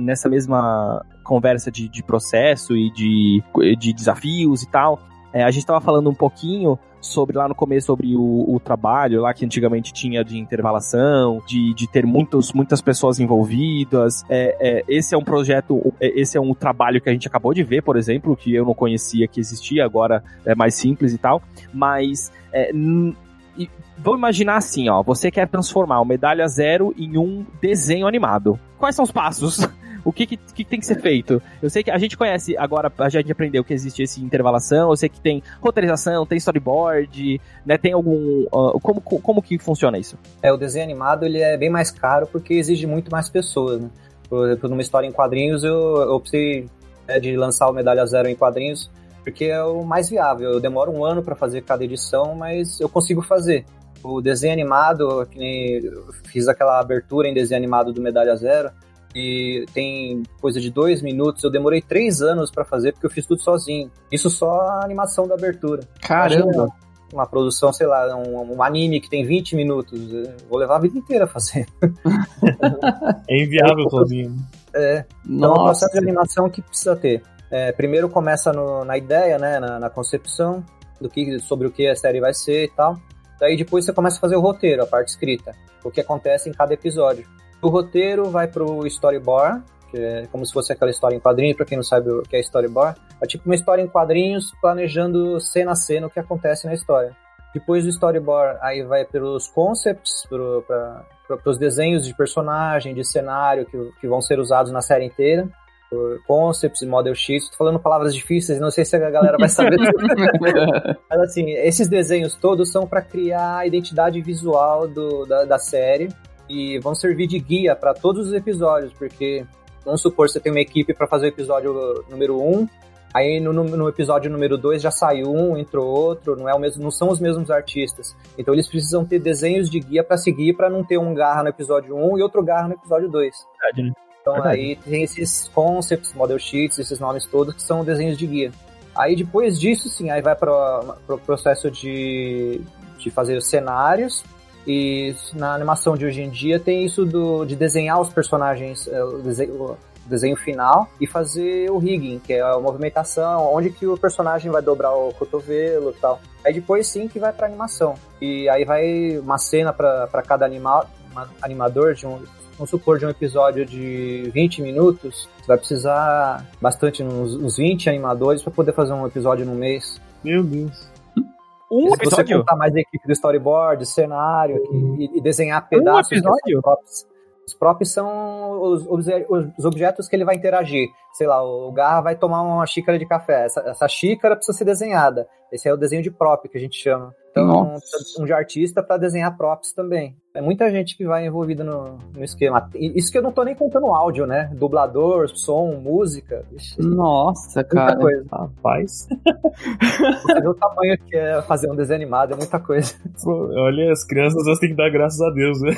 nessa mesma conversa de, de processo e de, de desafios e tal, é, a gente estava falando um pouquinho sobre lá no começo sobre o, o, trabalho lá que antigamente tinha de intervalação, de, de ter muitos, muitas pessoas envolvidas. É, é, esse é um projeto, é, esse é um trabalho que a gente acabou de ver, por exemplo, que eu não conhecia que existia, agora é mais simples e tal. Mas é, e vamos imaginar assim, ó, você quer transformar o Medalha Zero em um desenho animado. Quais são os passos? o que, que, que, tem que ser feito? Eu sei que a gente conhece, agora a gente aprendeu que existe esse intervalação, eu sei que tem roteirização, tem storyboard, né? Tem algum. Uh, como, como que funciona isso? É, o desenho animado ele é bem mais caro porque exige muito mais pessoas, né? Por exemplo, numa história em quadrinhos, eu, eu optei né, de lançar o Medalha Zero em quadrinhos porque é o mais viável. Eu demoro um ano para fazer cada edição, mas eu consigo fazer. O desenho animado, que nem fiz aquela abertura em desenho animado do Medalha Zero, e tem coisa de dois minutos. Eu demorei três anos para fazer porque eu fiz tudo sozinho. Isso só a animação da abertura. Caramba! uma produção, sei lá, um, um, anime que tem 20 minutos. vou levar a vida inteira a fazer. é inviável sozinho. É. Então é um processo de animação que precisa ter. É, primeiro começa no, na ideia, né, na, na, concepção do que, sobre o que a série vai ser e tal. Daí depois você começa a fazer o roteiro, a parte escrita, o que acontece em cada episódio. O roteiro vai pro storyboard, que é como se fosse aquela história em quadrinhos, para quem não sabe o que é storyboard. É tipo uma história em quadrinhos planejando cena a cena o que acontece na história. Depois do storyboard, aí vai pelos concepts, para os desenhos de personagem, de cenário que, que vão ser usados na série inteira. Por concepts, model sheets, tô falando palavras difíceis, não sei se a galera vai saber. Mas assim, esses desenhos todos são para criar a identidade visual do, da, da série e vão servir de guia para todos os episódios, porque vamos supor você tem uma equipe para fazer o episódio número 1, um, aí no, no, episódio número 2 já saiu um, entrou outro, não é o mesmo, não são os mesmos artistas. Então eles precisam ter desenhos de guia para seguir para não ter um garra no episódio 1 um e outro garra no episódio 2. Né? Então Verdade. aí tem esses concepts, model sheets, esses nomes todos que são desenhos de guia. Aí depois disso, sim, aí vai para o pro processo de, de fazer os cenários, e na animação de hoje em dia tem isso do, de desenhar os personagens, é, o desenho, o desenho final, e fazer o rigging, que é a movimentação, onde que o personagem vai dobrar o cotovelo e tal. Aí depois sim que vai pra animação. E aí vai uma cena para cada animal, animador de um, vamos supor, de um episódio de 20 minutos, você vai precisar bastante, uns, uns 20 animadores para poder fazer um episódio no mês. Meu Deus. Um se episódio? você contar mais a equipe do storyboard, cenário e, e, desenhar pedaços. Um episódio? Os props são os, os, objetos que ele vai interagir. Sei lá, o Garra vai tomar uma xícara de café. Essa, essa xícara precisa ser desenhada. Esse é o desenho de prop que a gente chama. Então, um de artista para desenhar props também. É muita gente que vai envolvida no, no esquema. Isso que eu não tô nem contando áudio, né? Dublador, som, música. Ixi, Nossa, cara. Coisa. Rapaz. Você vê o tamanho que é fazer um desenho animado, é muita coisa. Pô, olha, as crianças elas têm que dar graças a Deus, né?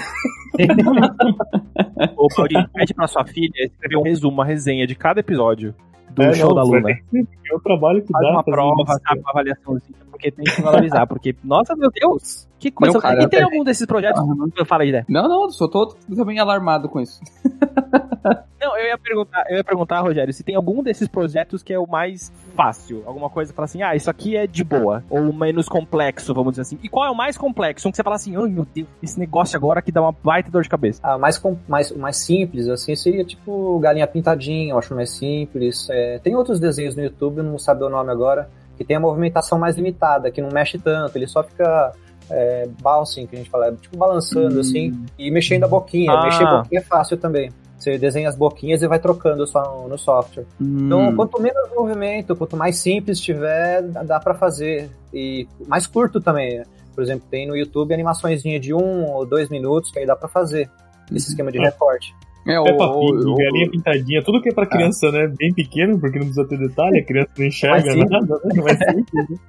Ô, Paulinho, pede pra sua filha escrever um resumo, uma resenha de cada episódio do é, show não, da Luna. É o trabalho que Faz dá. uma prova, sabe, uma avaliação assim, porque tem que valorizar, porque, nossa, meu Deus, que coisa. Não, cara, e tem algum desses projetos? Uhum. Fala aí, né? Não, não, sou todo também alarmado com isso. Não, eu ia perguntar, eu ia perguntar, Rogério, se tem algum desses projetos que é o mais fácil, alguma coisa que fala assim, ah, isso aqui é de boa, ou menos complexo, vamos dizer assim. E qual é o mais complexo? Um que você fala assim, ai meu Deus, esse negócio agora que dá uma baita dor de cabeça. Ah, mais, com, mais, mais simples, assim, seria tipo Galinha Pintadinha, eu acho mais simples. É, tem outros desenhos no YouTube, não sabe o nome agora, que tem a movimentação mais limitada, que não mexe tanto, ele só fica é, bouncing, que a gente fala, é, tipo balançando hum. assim, e mexendo a boquinha. Ah. Mexer a boquinha é fácil também. Você desenha as boquinhas e vai trocando só no, no software. Hum. Então, quanto menos movimento, quanto mais simples tiver, dá para fazer. E mais curto também. Por exemplo, tem no YouTube animações de um ou dois minutos que aí dá para fazer. Esse uhum. esquema de recorte. É, o, Peppa Pig, o, galinha o, pintadinha, tudo que é pra é. criança, é. né? Bem pequeno, porque não precisa ter detalhe, a criança não enxerga nada, né? Mais?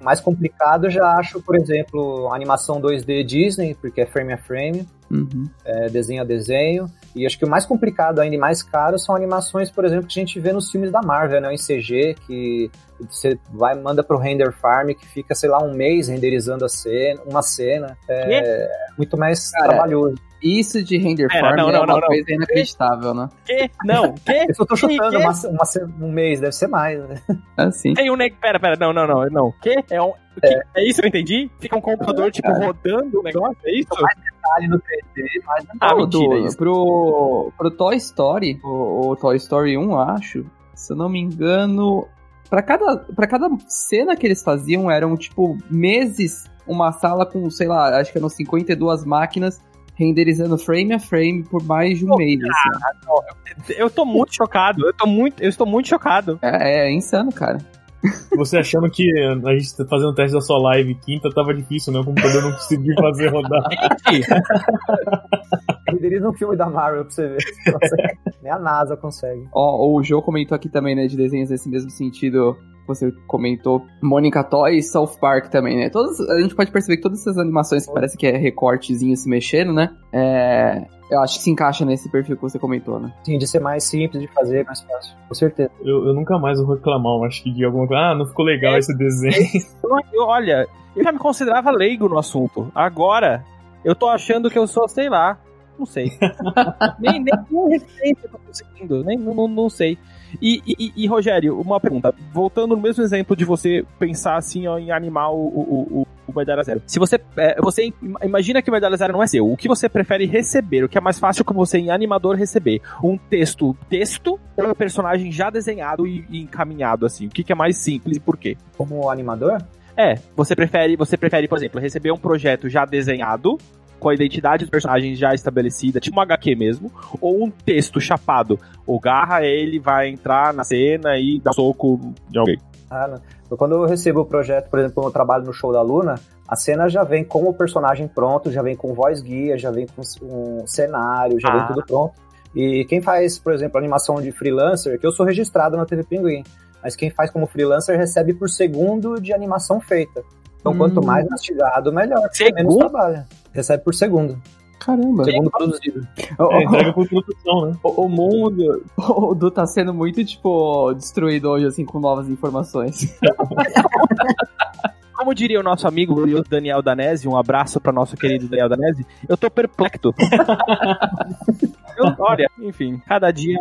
Mais complicado, eu já acho, por exemplo, animação 2D Disney, porque é frame a frame, uhum. é, desenho a desenho. E acho que o mais complicado ainda e mais caro são animações, por exemplo, que a gente vê nos filmes da Marvel, né? Em CG, que você vai, manda pro render farm, que fica, sei lá, um mês renderizando a cena, uma cena. É muito mais Cara, trabalhoso. Isso de render Pera, farm não, é não, uma não, coisa não. inacreditável, né? Que? Não, que? Eu só tô chutando, uma, uma, um mês, deve ser mais, né? Assim. Tem um... Pera, pera, não, não, não, não. Que? É um... É. é isso, eu entendi? Fica um computador, tipo, é. rodando o negócio, é isso? Mais detalhe no 3D, mais Ah, mentira, do, isso. Pro, pro Toy Story, o, o Toy Story 1, acho, se eu não me engano, para cada, pra cada cena que eles faziam, eram, tipo, meses uma sala com, sei lá, acho que eram 52 máquinas renderizando frame a frame por mais de um Pô, mês. Assim. Eu tô muito chocado, eu tô muito, eu estou muito chocado. É, é insano, cara. Você achando que a gente tá fazendo teste da sua live quinta tava difícil, né? O computador não conseguiu fazer rodar. Renderiza um filme da Marvel pra você ver. Nem a NASA consegue. Ó, o Joe comentou aqui também, né, de desenhos nesse mesmo sentido você comentou, Mônica Toy e South Park também, né? Todas, a gente pode perceber que todas essas animações que parece que é recortezinho se mexendo, né? É, eu acho que se encaixa nesse perfil que você comentou, né? Sim, de ser mais simples de fazer, mais fácil. Com certeza. Eu, eu nunca mais vou reclamar, eu acho que de alguma coisa. Ah, não ficou legal é, esse desenho. Eu, olha, eu já me considerava leigo no assunto. Agora, eu tô achando que eu sou, sei lá, Não sei. nem, nem receita eu tô conseguindo, nem, não, não sei. E, e, e, Rogério, uma pergunta. Voltando no mesmo exemplo de você pensar assim ó, em animar o, o, o, o Medalha Zero. Se você, é, você imagina que o Medalha Zero não é seu, o que você prefere receber? O que é mais fácil que você, em animador, receber? Um texto, texto ou um personagem já desenhado e, e encaminhado assim? O que, que é mais simples e por quê? Como animador? É, você prefere, você prefere, por exemplo, receber um projeto já desenhado com a identidade dos personagens já estabelecida, tipo um HQ mesmo, ou um texto chapado. O Garra, ele vai entrar na cena e dar soco de alguém. Ah, quando eu recebo o projeto, por exemplo, quando eu trabalho no show da Luna, a cena já vem com o personagem pronto, já vem com voz guia, já vem com um cenário, já ah. vem tudo pronto. E quem faz, por exemplo, animação de freelancer, que eu sou registrado na TV Pinguim, mas quem faz como freelancer recebe por segundo de animação feita. Então, hum. quanto mais mastigado, melhor. Segundo? Menos trabalho. Recebe por segundo. Caramba. Segundo produzido. É, entrega por produção, né? O, o mundo, o Du tá sendo muito, tipo, destruído hoje, assim, com novas informações. Como diria o nosso amigo Daniel Danese, um abraço para nosso querido Daniel Danese, eu tô perplexo. eu, olha, enfim, cada dia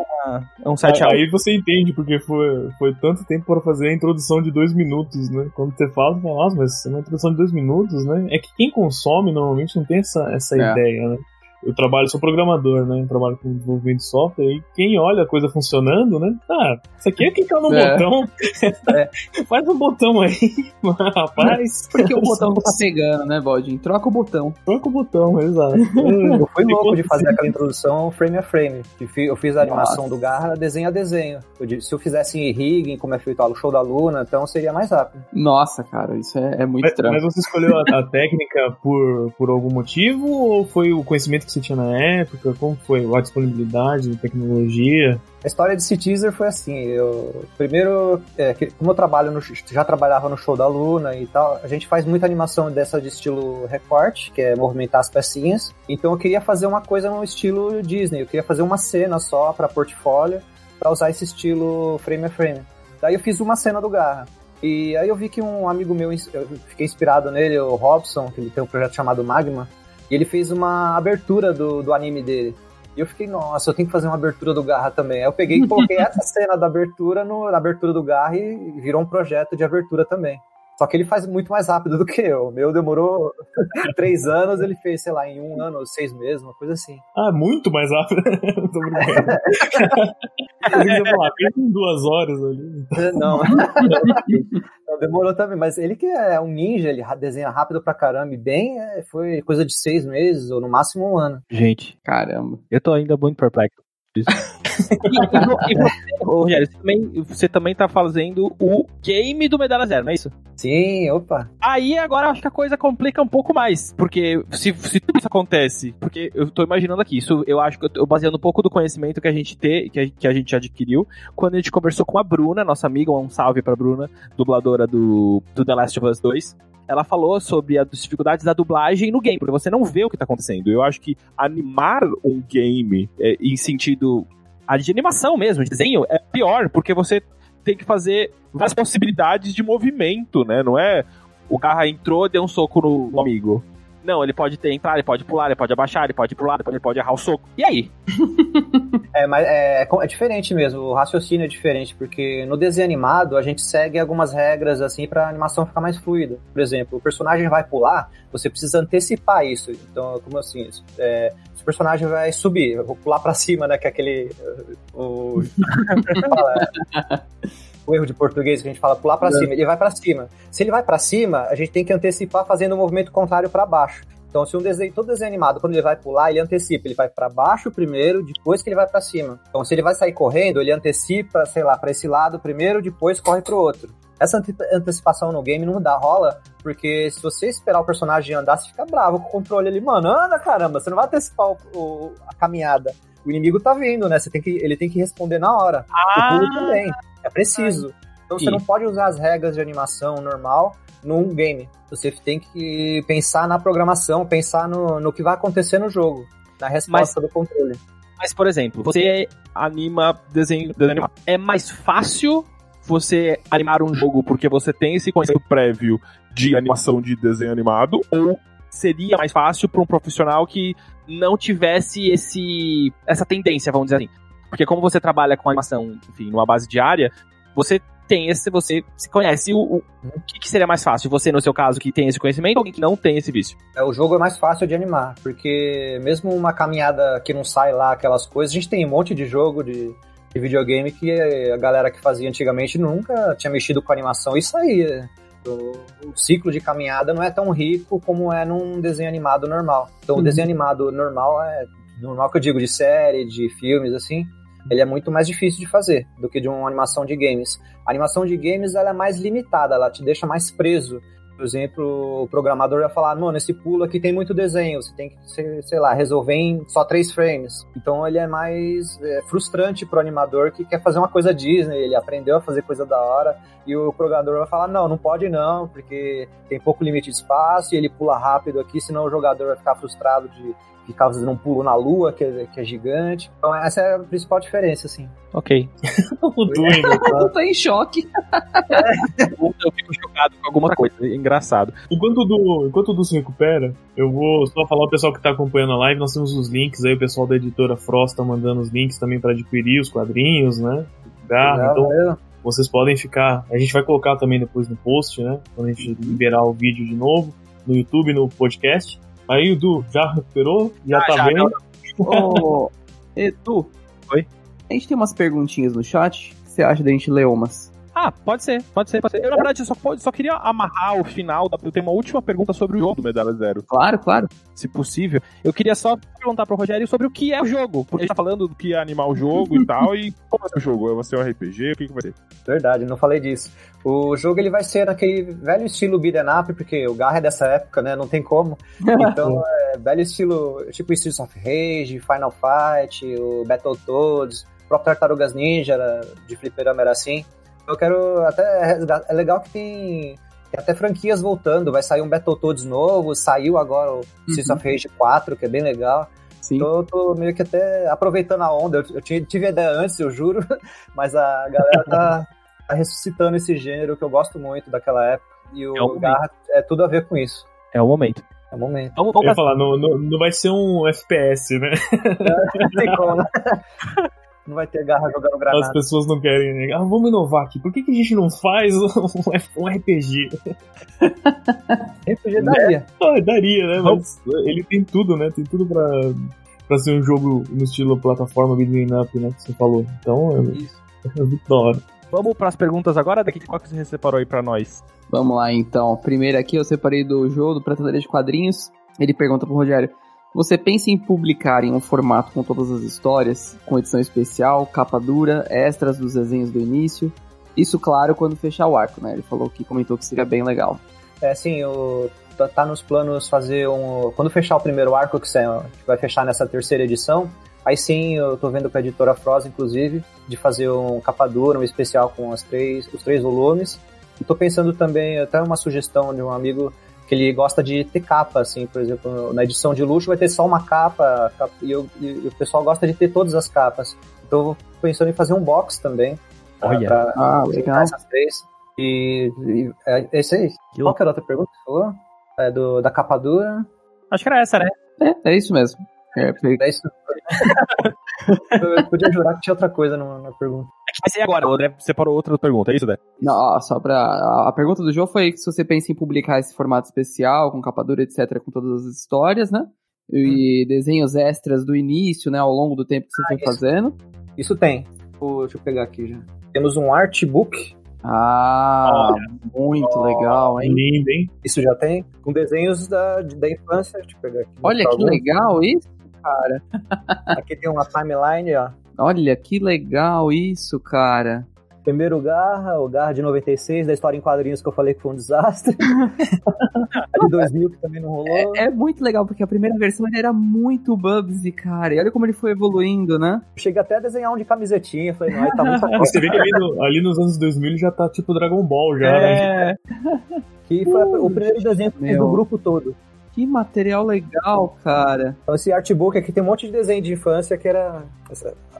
é um 7 Aí você entende porque foi, foi tanto tempo para fazer a introdução de dois minutos, né? Quando você fala, você fala, nossa, mas é uma introdução de dois minutos, né? É que quem consome normalmente não tem essa, essa é. ideia, né? Eu trabalho, sou programador, né? Eu trabalho com desenvolvimento de software e quem olha a coisa funcionando, né? Ah, isso aqui é clicar no é. botão. É. Faz um botão aí. Rapaz. Porque o botão tá pegando, né, Baldin? Troca o botão. Troca o botão, exato. eu fui louco de fazer aquela introdução frame a frame. Eu fiz a animação Nossa. do Garra desenho a desenho. Eu, se eu fizesse em rigging, como é feito o show da Luna, então seria mais rápido. Nossa, cara, isso é, é muito mas, Mas você escolheu a, a técnica por, por algum motivo ou foi o conhecimento que que você tinha na época? Como foi a disponibilidade, a tecnologia? A história desse teaser foi assim, eu primeiro, é, como eu trabalho no, já trabalhava no show da Luna e tal, a gente faz muita animação dessa de estilo recorte, que é movimentar as pecinhas. Então eu queria fazer uma coisa no estilo Disney, eu queria fazer uma cena só para portfólio para usar esse estilo frame a frame. Daí eu fiz uma cena do Garra. E aí eu vi que um amigo meu, eu fiquei inspirado nele, o Robson, que ele tem um projeto chamado Magma, e ele fez uma abertura do, do anime dele. E eu fiquei, nossa, eu tenho que fazer uma abertura do Garra também. Aí eu peguei e coloquei essa cena da abertura no, na abertura do Garra e virou um projeto de abertura também. Só que ele faz muito mais rápido do que eu. O meu demorou três anos, ele fez, sei lá, em um ano, seis meses, uma coisa assim. Ah, muito mais rápido. Tô brincando. ia falar, em duas horas ali. Não. Não. Demorou também, mas ele que é um ninja, ele desenha rápido pra caramba e bem, é, foi coisa de seis meses, ou no máximo um ano. Gente, caramba. Eu tô ainda muito perplexo e, e, você, Rogério, você também, você também tá fazendo o game do Medalha Zero, não é isso? Sim, opa. Aí agora acho que a coisa complica um pouco mais, porque se, se tudo isso acontece, porque eu tô imaginando aqui, isso eu acho que eu tô baseando um pouco do conhecimento que a gente tem, que a, que a gente adquiriu, quando a gente conversou com a Bruna, nossa amiga, um salve pra Bruna, dubladora do, do The Last of Us 2, ela falou sobre as dificuldades da dublagem no game, porque você não vê o que está acontecendo. Eu acho que animar um game é, em sentido de animação mesmo, de desenho, é pior, porque você tem que fazer várias possibilidades de movimento, né? Não é o carro entrou, deu um soco no amigo. Não, ele pode ter, entrar, ele pode pular, ele pode abaixar, ele pode pular, ele pode errar o soco. E aí? é, mas é, é, diferente mesmo, o raciocínio é diferente, porque no desenho animado a gente segue algumas regras assim para a animação ficar mais fluida. Por exemplo, o personagem vai pular, você precisa antecipar isso. Então, como assim? É, o personagem vai subir, eu vou pular para cima, né? Que é aquele. O, o erro de português que a gente fala pular para é. cima, ele vai para cima. Se ele vai para cima, a gente tem que antecipar fazendo o um movimento contrário para baixo. Então, se um desenho, todo desenho animado, quando ele vai pular, ele antecipa, ele vai para baixo primeiro, depois que ele vai para cima. Então, se ele vai sair correndo, ele antecipa, sei lá, para esse lado primeiro, depois corre pro outro. Essa antecipação no game não dá, rola, porque se você esperar o personagem andar, você fica bravo com o controle ali, mano, anda caramba, você não vai antecipar o, o, a caminhada. O inimigo tá vindo, né? Você tem que, ele tem que responder na hora. Ah. O pulo também. É preciso. Então você não pode usar as regras de animação normal num game. Você tem que pensar na programação, pensar no, no que vai acontecer no jogo, na resposta mas, do controle. Mas, por exemplo, você anima desenho, desenho animado. É mais fácil você animar um jogo porque você tem esse conhecimento prévio de animação de desenho animado ou seria mais fácil para um profissional que não tivesse esse essa tendência, vamos dizer assim. Porque como você trabalha com animação, enfim, numa base diária, você tem esse, você se conhece o, o, o que, que, seria mais fácil? Você, no seu caso, que tem esse conhecimento, ou alguém que não tem esse vício? É, o jogo é mais fácil de animar, porque mesmo uma caminhada que não sai lá, aquelas coisas, a gente tem um monte de jogo de, de videogame que a galera que fazia antigamente nunca tinha mexido com animação e saía. O, o, ciclo de caminhada não é tão rico como é num desenho animado normal. Então, uhum. o desenho animado normal é normal que eu digo de série, de filmes, assim ele é muito mais difícil de fazer do que de uma animação de games. A animação de games ela é mais limitada, ela te deixa mais preso. Por exemplo, o programador vai falar, mano, esse pulo aqui tem muito desenho, você tem que, sei lá, resolver em só três frames. Então ele é mais é, frustrante pro animador que quer fazer uma coisa Disney, ele aprendeu a fazer coisa da hora, e o programador vai falar, não, não pode não, porque tem pouco limite de espaço, e ele pula rápido aqui, senão o jogador vai ficar frustrado de ficar fazendo um pulo na lua, que é, que é gigante. Então essa é a principal diferença, assim. Ok. o Duende, tá? tá em choque. eu fico chocado com alguma coisa. É engraçado. Enquanto o, Du, enquanto o Du se recupera, eu vou só falar ao pessoal que tá acompanhando a live, nós temos os links aí, o pessoal da editora Frost tá mandando os links também para adquirir os quadrinhos, né? Garra, então, vocês podem ficar. A gente vai colocar também depois no post, né? Quando a gente liberar o vídeo de novo, no YouTube, no podcast. Aí o Du já recuperou? Já ah, tá já, vendo? Ô, Edu. Oi? A gente tem umas perguntinhas no chat. O que você acha da gente ler umas? Ah, pode ser, pode ser, pode ser. Eu, na verdade, só, só queria amarrar o final. Da, eu tenho uma última pergunta sobre o jogo do Medalha Zero. Claro, claro. Se possível. Eu queria só perguntar pro Rogério sobre o que é o jogo. Porque gente tá falando do que é animar o jogo e tal. E como é o jogo? Vai ser um RPG? O que, que vai ser? Verdade, não falei disso. O jogo ele vai ser naquele velho estilo beat'em up, porque o Garra é dessa época, né? Não tem como. Então, é velho estilo, tipo Streets of Rage, Final Fight, o Battletoads, o próprio Tartarugas Ninja de fliperama era assim. Eu quero até. É legal que tem, tem até franquias voltando. Vai sair um Battletoads novo, saiu agora o uhum. Streets of Rage 4, que é bem legal. Sim. Então eu tô meio que até aproveitando a onda. Eu, eu tive ideia antes, eu juro, mas a galera tá, tá ressuscitando esse gênero que eu gosto muito daquela época. E o, é o Garra é tudo a ver com isso. É o momento. É o momento. Vamos, vamos eu ia falar, não, não, não vai ser um FPS, né? Não tem como. não vai ter garra jogando granada. As pessoas não querem, né? Ah, vamos inovar aqui. Por que, que a gente não faz um, RPG? RPG daria. Ah, daria, né? Mas ele tem tudo, né? Tem tudo pra, pra ser um jogo no estilo plataforma beat'em up, né? Que você falou. Então, é, Isso. é muito da hora. Vamos para as perguntas agora, daqui qual que você separou aí para nós? Vamos lá então. Primeiro aqui eu separei do jogo do Prateleira de Quadrinhos. Ele pergunta pro Rogério: você pensa em publicar em um formato com todas as histórias, com edição especial, capa dura, extras dos desenhos do início? Isso, claro, quando fechar o arco, né? Ele falou que comentou que seria bem legal. É, sim, o, tá, tá nos planos fazer um. Quando fechar o primeiro arco, que, vai fechar nessa terceira edição, aí sim eu tô vendo com a editora Frost, inclusive, de fazer um capa dura, um especial com as três, os três volumes. E tô pensando também, até uma sugestão de um amigo que ele gosta de ter capa, assim, por exemplo, na edição de luxo vai ter só uma capa, capa e, eu, e, o pessoal gosta de ter todas as capas. Então eu pensando em fazer um box também. Olha, pra, ah, legal. Essas três. E, e é, é isso aí. Que Qual que era a outra pergunta que você falou? É do, da capa dura? Acho que era essa, né? É, é isso mesmo. É, é isso. eu podia jurar que tinha outra coisa na, na pergunta. Vai ser agora, o André separou outra pergunta, é isso, Dé? Não, só pra. A pergunta do João foi se você pensa em publicar esse formato especial, com capa dura, etc., com todas as histórias, né? E hum. desenhos extras do início, né, ao longo do tempo que você ah, foi isso. fazendo. Isso tem. deixa eu pegar aqui já. Temos um artbook. Ah, Olha. muito oh, legal, hein? Lindo, hein? Isso já tem. Com desenhos da, da infância. Deixa eu pegar aqui. Olha que legal isso, cara. aqui tem uma timeline, ó. Olha, que legal isso, cara. Primeiro Garra, o Garra de 96, da história em quadrinhos que eu falei que foi um desastre. a de 2000 que também não rolou. É, é, muito legal, porque a primeira versão ele era muito Bubsy, cara. E olha como ele foi evoluindo, né? Cheguei até a desenhar um de camisetinha. Falei, não, aí tá muito Você vê que ali, no, ali, nos anos 2000 ele já tá tipo Dragon Ball, já. Né? É. Né? Que foi uh, o primeiro desenho do grupo todo. Que material legal, cara. Então, esse artbook aqui tem um monte de desenho de infância que era.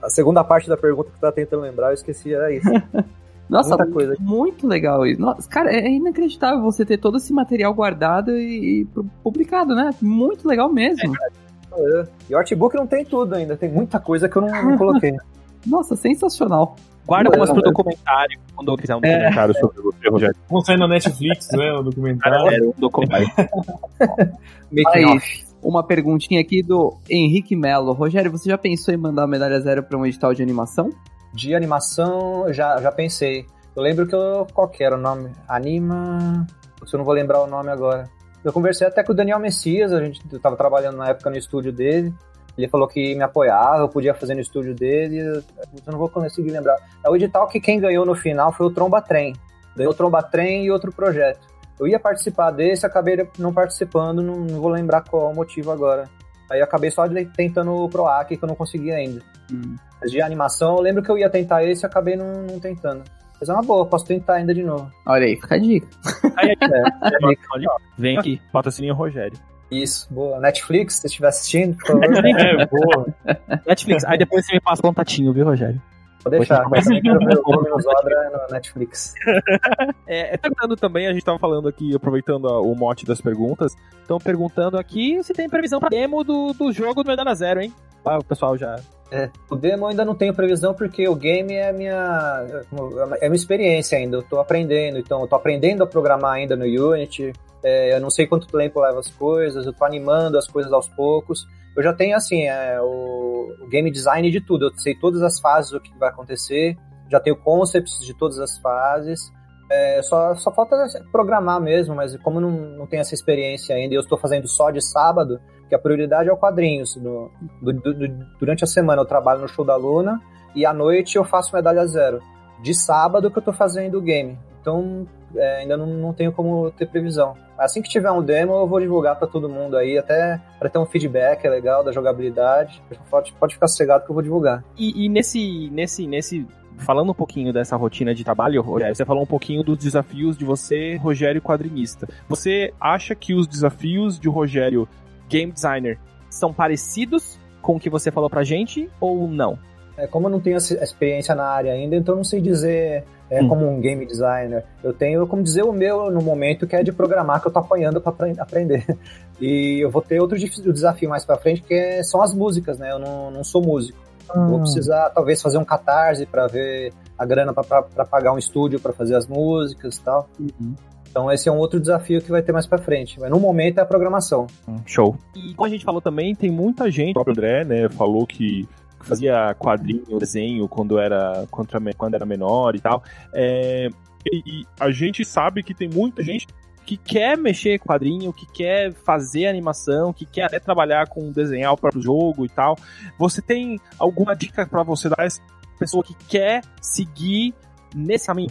a segunda parte da pergunta que eu tava tentando lembrar, eu esqueci, era isso. Nossa, Muita coisa. muito legal isso. Nossa, cara, é inacreditável você ter todo esse material guardado e, e publicado, né? Muito legal mesmo. É, e o artbook não tem tudo ainda, tem muita coisa que eu não, não coloquei. Nossa, sensacional. Guarda algumas pro documentário, quando quiser um é. documentário é. sobre você, Rogério. Vamos sair na Netflix, né? O documentário. É, um documentário. Aí, uma perguntinha aqui do Henrique Melo. Rogério, você já pensou em mandar a medalha zero para um edital de animação? De animação, já, já pensei. Eu lembro que eu. Qual que era o nome? Anima. Eu não vou lembrar o nome agora. Eu conversei até com o Daniel Messias, a gente estava trabalhando na época no estúdio dele. Ele falou que me apoiava, eu podia fazer no estúdio dele. Eu não vou conseguir lembrar. É o edital que quem ganhou no final foi o Tromba Trem. Ganhou o Tromba Trem e outro projeto. Eu ia participar desse, acabei não participando, não, não vou lembrar qual o motivo agora. Aí eu acabei só tentando o PROAC, que eu não consegui ainda. Hum. Mas de animação, eu lembro que eu ia tentar esse e acabei não, não tentando. Mas é uma boa, posso tentar ainda de novo. Olha aí, fica a dica. Aí, é, é, Vem aqui, patrocínio Rogério. Isso, boa. Netflix, se estiver assistindo, por favor. é, boa. Netflix, aí depois você me passa o contatinho, viu, Rogério? Vou deixar, mas também quero ver o Obra no Netflix. É, é, perguntando também, a gente tava falando aqui, aproveitando o mote das perguntas, estão perguntando aqui se tem previsão pra demo do, do jogo do Medana Zero, hein? Ah, o pessoal já é, o demo ainda não tenho previsão porque o game é minha é minha experiência ainda. Eu tô aprendendo, então eu tô aprendendo a programar ainda no Unity. É, eu não sei quanto tempo leva as coisas, eu tô animando as coisas aos poucos. Eu já tenho assim é, o, o, game design de tudo. Eu sei todas as fases o que vai acontecer. Já tenho concepts de todas as fases. É, só, só falta programar mesmo, mas como não, não tenho essa experiência ainda e eu estou fazendo só de sábado, que a prioridade é o quadrinhos. Do, do, durante a semana eu trabalho no show da Luna e à noite eu faço medalha zero. De sábado que eu estou fazendo o game. Então é, ainda não, não tenho como ter previsão. Assim que tiver um demo, eu vou divulgar para todo mundo aí, até para ter um feedback legal da jogabilidade. Pode, pode ficar sossegado que eu vou divulgar. E, e nesse, nesse, nesse falando um pouquinho dessa rotina de trabalho, Rogério, você falou um pouquinho dos desafios de você, Rogério quadrinista. Você acha que os desafios de Rogério game designer são parecidos com o que você falou pra gente ou não? É, como eu não tenho experiência na área ainda, então eu não sei dizer é, hum. como um game designer. Eu tenho como dizer o meu no momento, que é de programar, que eu tô apanhando para aprender. E eu vou ter outro desafio mais para frente, que são as músicas, né? Eu não, não sou músico. Hum. Vou precisar, talvez, fazer um catarse para ver a grana para pagar um estúdio para fazer as músicas e tal. Uhum. Então esse é um outro desafio que vai ter mais para frente. Mas no momento é a programação. Show. E como a gente falou também, tem muita gente, o próprio André, né, falou que fazia quadrinho, desenho quando era, quando era menor e tal. É, e, a gente sabe que tem muita gente que quer mexer quadrinho, que quer fazer animação, que quer até trabalhar com desenhar o próprio jogo e tal. Você tem alguma dica para você dar a essa pessoa que quer seguir nesse caminho?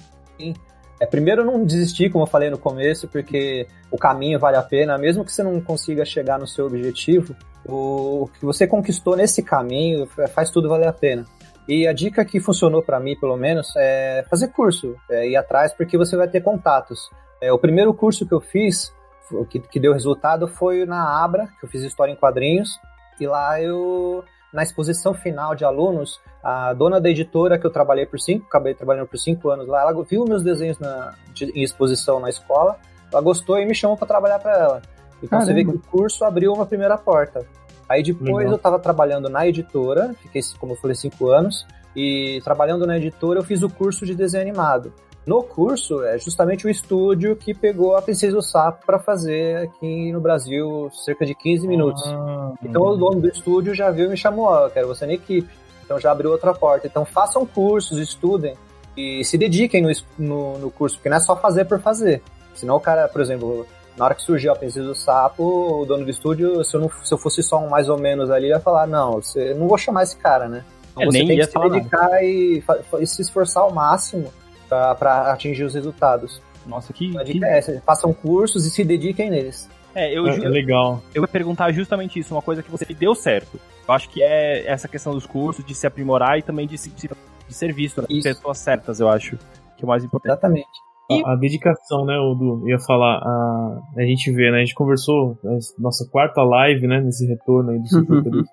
É, primeiro, não desistir, como eu falei no começo, porque o caminho vale a pena, mesmo que você não consiga chegar no seu objetivo, o que você conquistou nesse caminho faz tudo valer a pena. E a dica que funcionou para mim, pelo menos, é fazer curso, é ir atrás, porque você vai ter contatos. É, o primeiro curso que eu fiz, que, que deu resultado, foi na Abra, que eu fiz História em Quadrinhos, e lá eu na exposição final de alunos, a dona da editora que eu trabalhei por cinco, acabei trabalhando por cinco anos lá, ela viu meus desenhos na, de, em exposição na escola, ela gostou e me chamou para trabalhar para ela. Então Caramba. você vê que o curso abriu uma primeira porta. Aí depois Legal. eu estava trabalhando na editora, fiquei, como eu falei, cinco anos, e trabalhando na editora eu fiz o curso de desenho animado. No curso, é justamente o estúdio que pegou a Princesa do Sapo para fazer aqui no Brasil cerca de 15 minutos. Ah, então o dono do estúdio já viu e me chamou, ó, eu quero você na equipe. Então já abriu outra porta. Então façam cursos, estudem e se dediquem no, no, no curso, porque não é só fazer por fazer. Senão o cara, por exemplo, na hora que surgiu a Princesa do Sapo, o dono do estúdio, se eu, não, se eu fosse só um mais ou menos ali, ia falar, não, você, não vou chamar esse cara, né? Então, você tem que se dedicar e, e se esforçar ao máximo para atingir os resultados. Nossa, que. A dica que... é essa: façam cursos e se dediquem neles. É, eu, é, é legal. Eu, ia perguntar justamente isso, uma coisa que você deu certo. Eu acho que é essa questão dos cursos, de se aprimorar e também de, de, de ser visto, né? Pessoas certas, eu acho que é o mais importante. Exatamente. A, a, dedicação, né, Odu? Ia falar, a, a gente vê, né? A gente conversou, né, nossa quarta live, né, nesse retorno aí do Super uhum.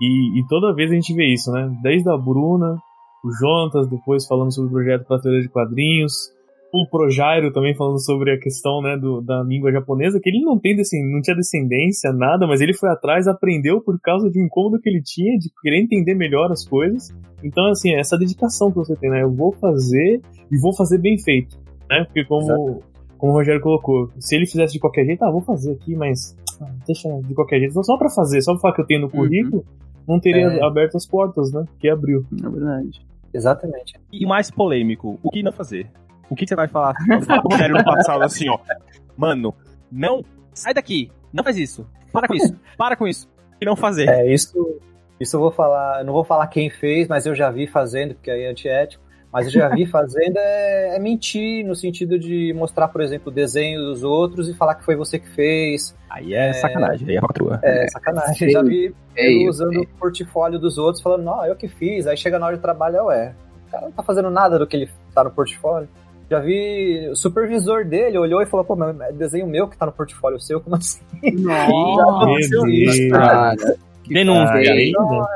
e, e toda vez a gente vê isso, né? Desde a Bruna, o Jonatas depois falando sobre o projeto Prateleira de Quadrinhos, o Projairo também falando sobre a questão né, do, da língua japonesa, que ele não tem não tinha descendência, nada, mas ele foi atrás, aprendeu por causa de um incômodo que ele tinha, de querer entender melhor as coisas. Então, assim, essa dedicação que você tem, né? Eu vou fazer e vou fazer bem feito, né? Porque como, como o Rogério colocou, se ele fizesse de qualquer jeito, ah, vou fazer aqui, mas ah, deixa de qualquer jeito, só para fazer, só pra falar que eu tenho no uhum. currículo, uhum. não teria é. aberto as portas, né? Que abriu. É verdade. Exatamente. E mais polêmico, o que não fazer? O que, você vai falar sério no passado assim, ó? Mano, não, sai daqui, não faz isso, para com isso, para com isso, e não fazer. É, isso, isso eu vou falar, eu não vou falar quem fez, mas eu já vi fazendo, porque aí é antiético. Mas eu já vi fazendo é, é, mentir, no sentido de mostrar, por exemplo, o desenho dos outros e falar que foi você que fez. Aí é, é sacanagem, aí é patrua. É, sacanagem. Eu já vi ele usando o portfólio dos outros, falando, não, eu que fiz. Aí chega na hora de trabalho, ué, o cara não tá fazendo nada do que ele tá no portfólio. Já vi o supervisor dele olhou e falou, pô, mas é desenho meu que tá no portfólio seu, como assim? Nossa, isso, cara. Denúncia. Não,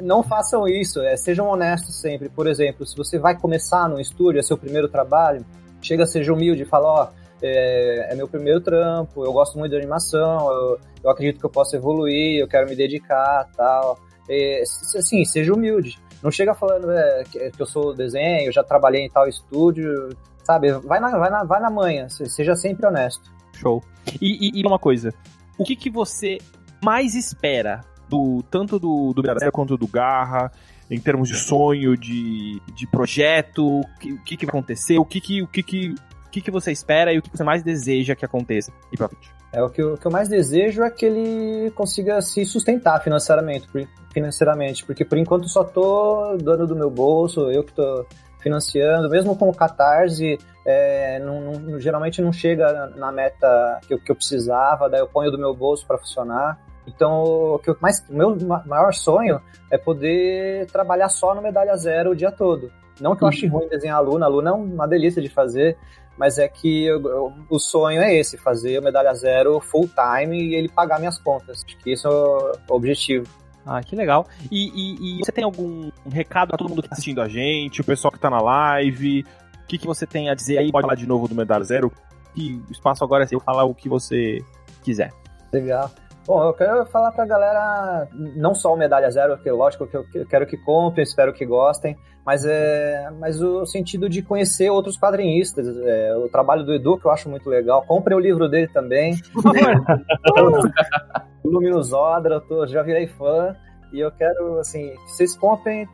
não façam isso, é, sejam honestos sempre. Por exemplo, se você vai começar no estúdio, é seu primeiro trabalho, chega, seja humilde e fala, ó, é, é, meu primeiro trampo, eu gosto muito de animação, eu, eu acredito que eu posso evoluir, eu quero me dedicar, tal. É, assim, seja humilde. Não chega falando é, que, que, eu sou desenho, eu já trabalhei em tal estúdio, sabe? Vai na, vai na, vai na manhã, seja sempre honesto. Show. E, e, e uma coisa, o que, que você mais espera do tanto do, do Brasil quanto do Garra, em termos de sonho, de, de projeto, o que, que, que vai acontecer, o que que, o que, que, o que, que você espera e o que você mais deseja que aconteça e pra frente. É, o que, eu, o que eu mais desejo é que ele consiga se sustentar financeiramente, financeiramente porque por enquanto só tô dono do meu bolso, eu que tô financiando, mesmo com o Catarse, é, não, não, geralmente não chega na meta que eu, que eu precisava, daí eu ponho do meu bolso para funcionar. Então, o que eu mais, meu maior sonho é poder trabalhar só no medalha zero o dia todo. Não que eu ache uhum. ruim desenhar aluna, aluna é uma delícia de fazer, mas é que eu, eu, o sonho é esse, fazer o medalha zero full time e ele pagar minhas contas. Acho que esse é o objetivo. Ah, que legal. E, e, e você tem algum recado a todo mundo que está assistindo a gente, o pessoal que está na live? O que, que você tem a dizer aí? Pode falar de novo do Medalha Zero. E o espaço agora é seu, falar o que você quiser. Legal. Bom, eu quero falar pra galera, não só o Medalha Zero, que lógico que eu quero que comprem, espero que gostem, mas é mas o sentido de conhecer outros quadrinistas. É, o trabalho do Edu, que eu acho muito legal. Comprem o livro dele também. o Luminous Odra, eu já virei fã. E eu quero, assim, que vocês comprem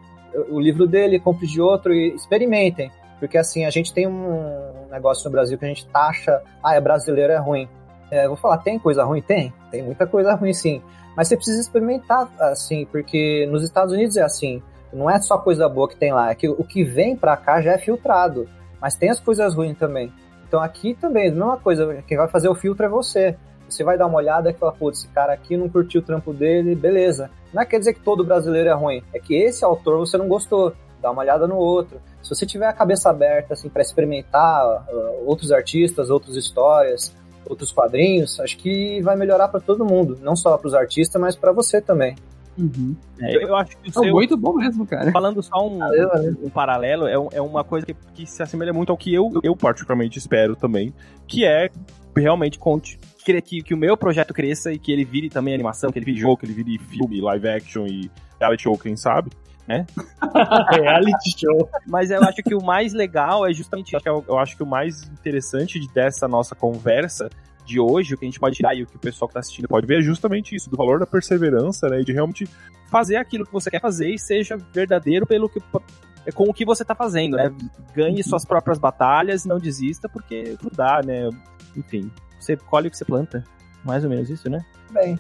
o livro dele, comprem de outro e experimentem. Porque, assim, a gente tem um negócio no Brasil que a gente taxa, ah, é brasileiro, é ruim. É, vou falar, tem coisa ruim? Tem. Tem muita coisa ruim, sim. Mas você precisa experimentar, assim, porque nos Estados Unidos é assim. Não é só coisa boa que tem lá, é que o que vem pra cá já é filtrado. Mas tem as coisas ruins também. Então aqui também, a mesma coisa, quem vai fazer o filtro é você. Você vai dar uma olhada e fala, putz, esse cara aqui não curtiu o trampo dele, beleza. Não é quer dizer que todo brasileiro é ruim, é que esse autor você não gostou. Dá uma olhada no outro. Se você tiver a cabeça aberta, assim, para experimentar uh, outros artistas, outras histórias, outros quadrinhos, acho que vai melhorar para todo mundo, não só para os artistas, mas para você também. Uhum. É, eu, eu, acho que o seu, muito bom mesmo, cara. Falando só um, valeu, valeu. um, paralelo, é, é uma coisa que, que, se assemelha muito ao que eu, eu particularmente espero também, que é realmente conte que, que, que o meu projeto cresça e que ele vire também animação, que ele vire jogo, que ele vire filme, live action e reality show, quem sabe né? Reality show. Mas eu acho que o mais legal é justamente isso. Eu acho que o mais interessante dessa nossa conversa de hoje, o que a gente pode tirar e o que o pessoal que está assistindo pode ver é justamente isso, do valor da perseverança, né? E de realmente fazer aquilo que você quer fazer e seja verdadeiro pelo que com o que você está fazendo, né? Ganhe suas próprias batalhas, não desista, porque tudo dá, né? Enfim, você colhe o que você planta. Mais ou menos isso, né? Bem.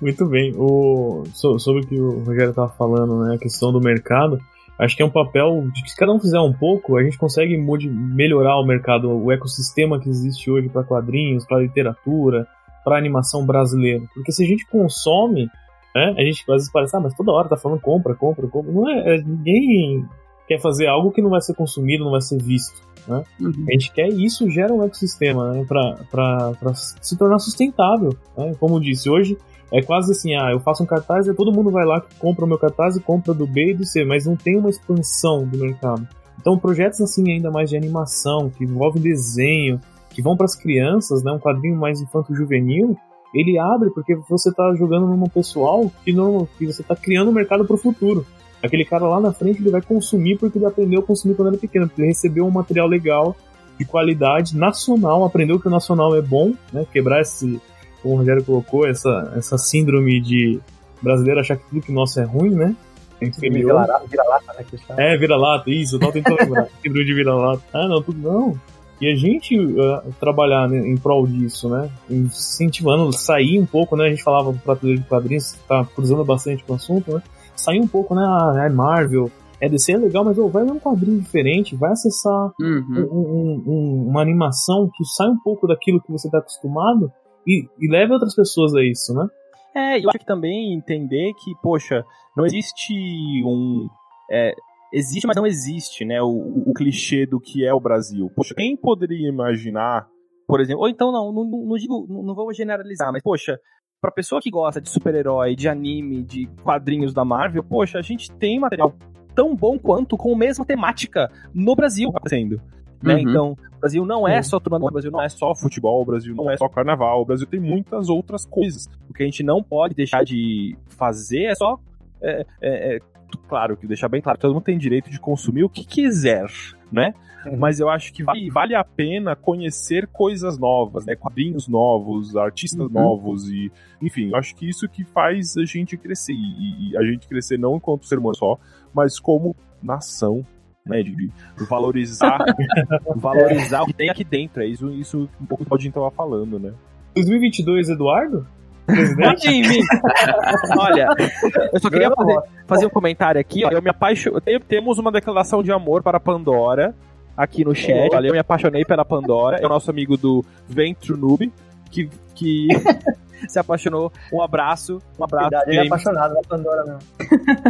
Muito bem. O, sobre o que o Rogério estava falando, né, a questão do mercado, acho que é um papel de que se cada um fizer um pouco, a gente consegue melhorar o mercado, o ecossistema que existe hoje para quadrinhos, para literatura, para animação brasileira. Porque se a gente consome, né, a gente às vezes parece, ah, mas toda hora tá falando compra, compra, compra. Não é, é ninguém quer fazer algo que não vai ser consumido, não vai ser visto. Né? Uhum. A gente quer isso gera um ecossistema né, para se tornar sustentável. Né? Como eu disse, hoje É quase assim, ah, eu faço um cartaz e todo mundo vai lá que compra o meu cartaz e compra do B e do C, mas não tem uma expansão do mercado. Então, projetos assim ainda mais de animação, que envolvem desenho, que vão para as crianças, né, um quadrinho mais infanto-juvenil, ele abre porque você está jogando num pessoal que, não, que você está criando um mercado para o futuro. Aquele cara lá na frente ele vai consumir porque ele aprendeu a consumir quando era pequeno, porque ele recebeu um material legal, de qualidade, nacional, aprendeu que o nacional é bom, né? Quebrar esse, como o Rogério colocou, essa, essa síndrome de brasileiro achar que tudo que nosso é ruim, né? É Vira-lata, né? É, vira-lata, isso, eu tava tentando lembrar. síndrome de vira-lata. Ah, não, tudo não. E a gente uh, trabalhar né, em prol disso, né? Incentivando, sair um pouco, né? A gente falava para de quadrinhos, tá cruzando bastante com o assunto, né? Sair um pouco, né? Ah, é Marvel, é DC é legal, mas oh, vai ler um quadrinho diferente, vai acessar uhum. um, um, um, uma animação que sai um pouco daquilo que você está acostumado e, e leve outras pessoas a isso, né? É, eu acho que também entender que, poxa, não existe um. É, existe, mas não existe, né? O, o, o, clichê do que é o Brasil. Poxa, quem poderia imaginar, por exemplo, ou então não, não, não digo, não, não vou generalizar, mas poxa, pra pessoa que gosta de super-herói, de anime, de quadrinhos da Marvel, poxa, a gente tem material tão bom quanto com a mesma temática no Brasil acontecendo. Né? Uhum. Então, Brasil não é só turma, o Brasil não é só futebol, o Brasil não é só carnaval, o Brasil tem muitas outras coisas. O que a gente não pode deixar de fazer é só. É, é, é, claro, que deixar bem claro, todo mundo tem direito de consumir o que quiser, né? Uhum. Mas eu acho que vale, vale, a pena conhecer coisas novas, né? Quadrinhos novos, artistas uhum. novos e, enfim, eu acho que isso que faz a gente crescer e, e a gente crescer não enquanto ser humano só, mas como nação né, de, de valorizar, valorizar o que tem aqui dentro. É isso, isso um pouco que o Claudinho estava falando, né? 2022, Eduardo? Presidente? em mim. Olha, eu só queria fazer, fazer um comentário aqui. Ó, eu me apaixo... Temos uma declaração de amor para Pandora aqui no chat. Olha, eu me apaixonei pela Pandora. É o nosso amigo do Ventro Noob, que, que se apaixonou. Um abraço. Um abraço. Verdade, ele é apaixonado na Pandora mesmo.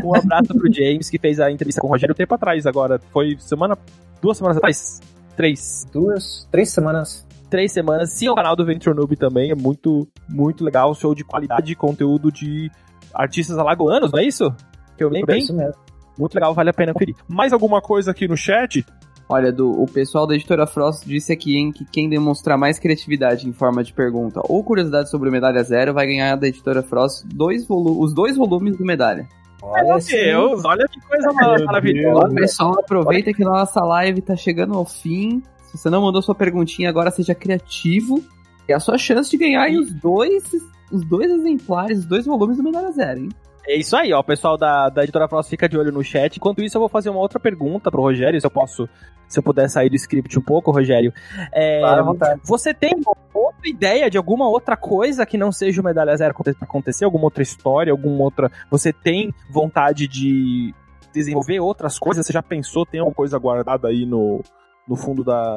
Um abraço pro James, que fez a entrevista com o Rogério um tempo atrás agora. Foi semana. Duas semanas atrás? Três. Duas, três semanas. Três semanas. Sim, o canal do Venture Noob também. É muito, muito legal. Show de qualidade de conteúdo de artistas alagoanos, não é isso? Que eu lembro bem? É isso mesmo. Muito legal, vale a pena conferir. Mais alguma coisa aqui no chat? Olha, do, o pessoal da editora Frost disse aqui hein, que quem demonstrar mais criatividade em forma de pergunta ou curiosidade sobre Medalha Zero vai ganhar da editora Frost dois os dois volumes do Medalha. Olha Meu Deus, olha que coisa maravilhosa. Pessoal, aproveita que nossa live tá chegando ao fim. Se você não mandou sua perguntinha, agora seja criativo. É a sua chance de ganhar os dois, os dois exemplares, os dois volumes do Medalha Zero, hein? É isso aí, ó. O pessoal da, da editora Frost fica de olho no chat. Enquanto isso, eu vou fazer uma outra pergunta pro Rogério, se eu posso. Se eu puder sair do script um pouco, Rogério. É, claro, você tem outra ideia de alguma outra coisa que não seja o Medalha Zero acontecer? Alguma outra história? Alguma outra. Você tem vontade de desenvolver outras coisas? Você já pensou? Tem alguma coisa guardada aí no, no fundo da.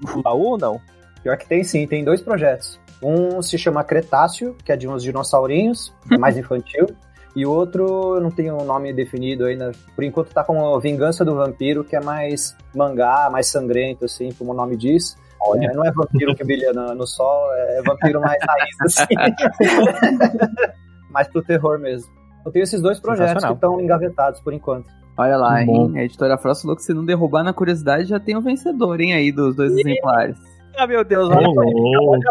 No fundo da U ou não? Pior que tem sim, tem dois projetos. Um se chama Cretáceo, que é de uns dinossaurinhos, é mais infantil. E o outro não tem um nome definido ainda. Por enquanto tá como Vingança do Vampiro, que é mais mangá, mais sangrento, assim, como o nome diz. É, não é vampiro que brilha no, no sol, é vampiro mais raiz, assim. mais pro terror mesmo. Eu tenho esses dois projetos que estão engavetados por enquanto. Olha lá, hein? A editora Frost falou que se não derrubar na curiosidade, já tem o um vencedor, hein, aí, dos dois exemplares. Ah, meu Deus, olha,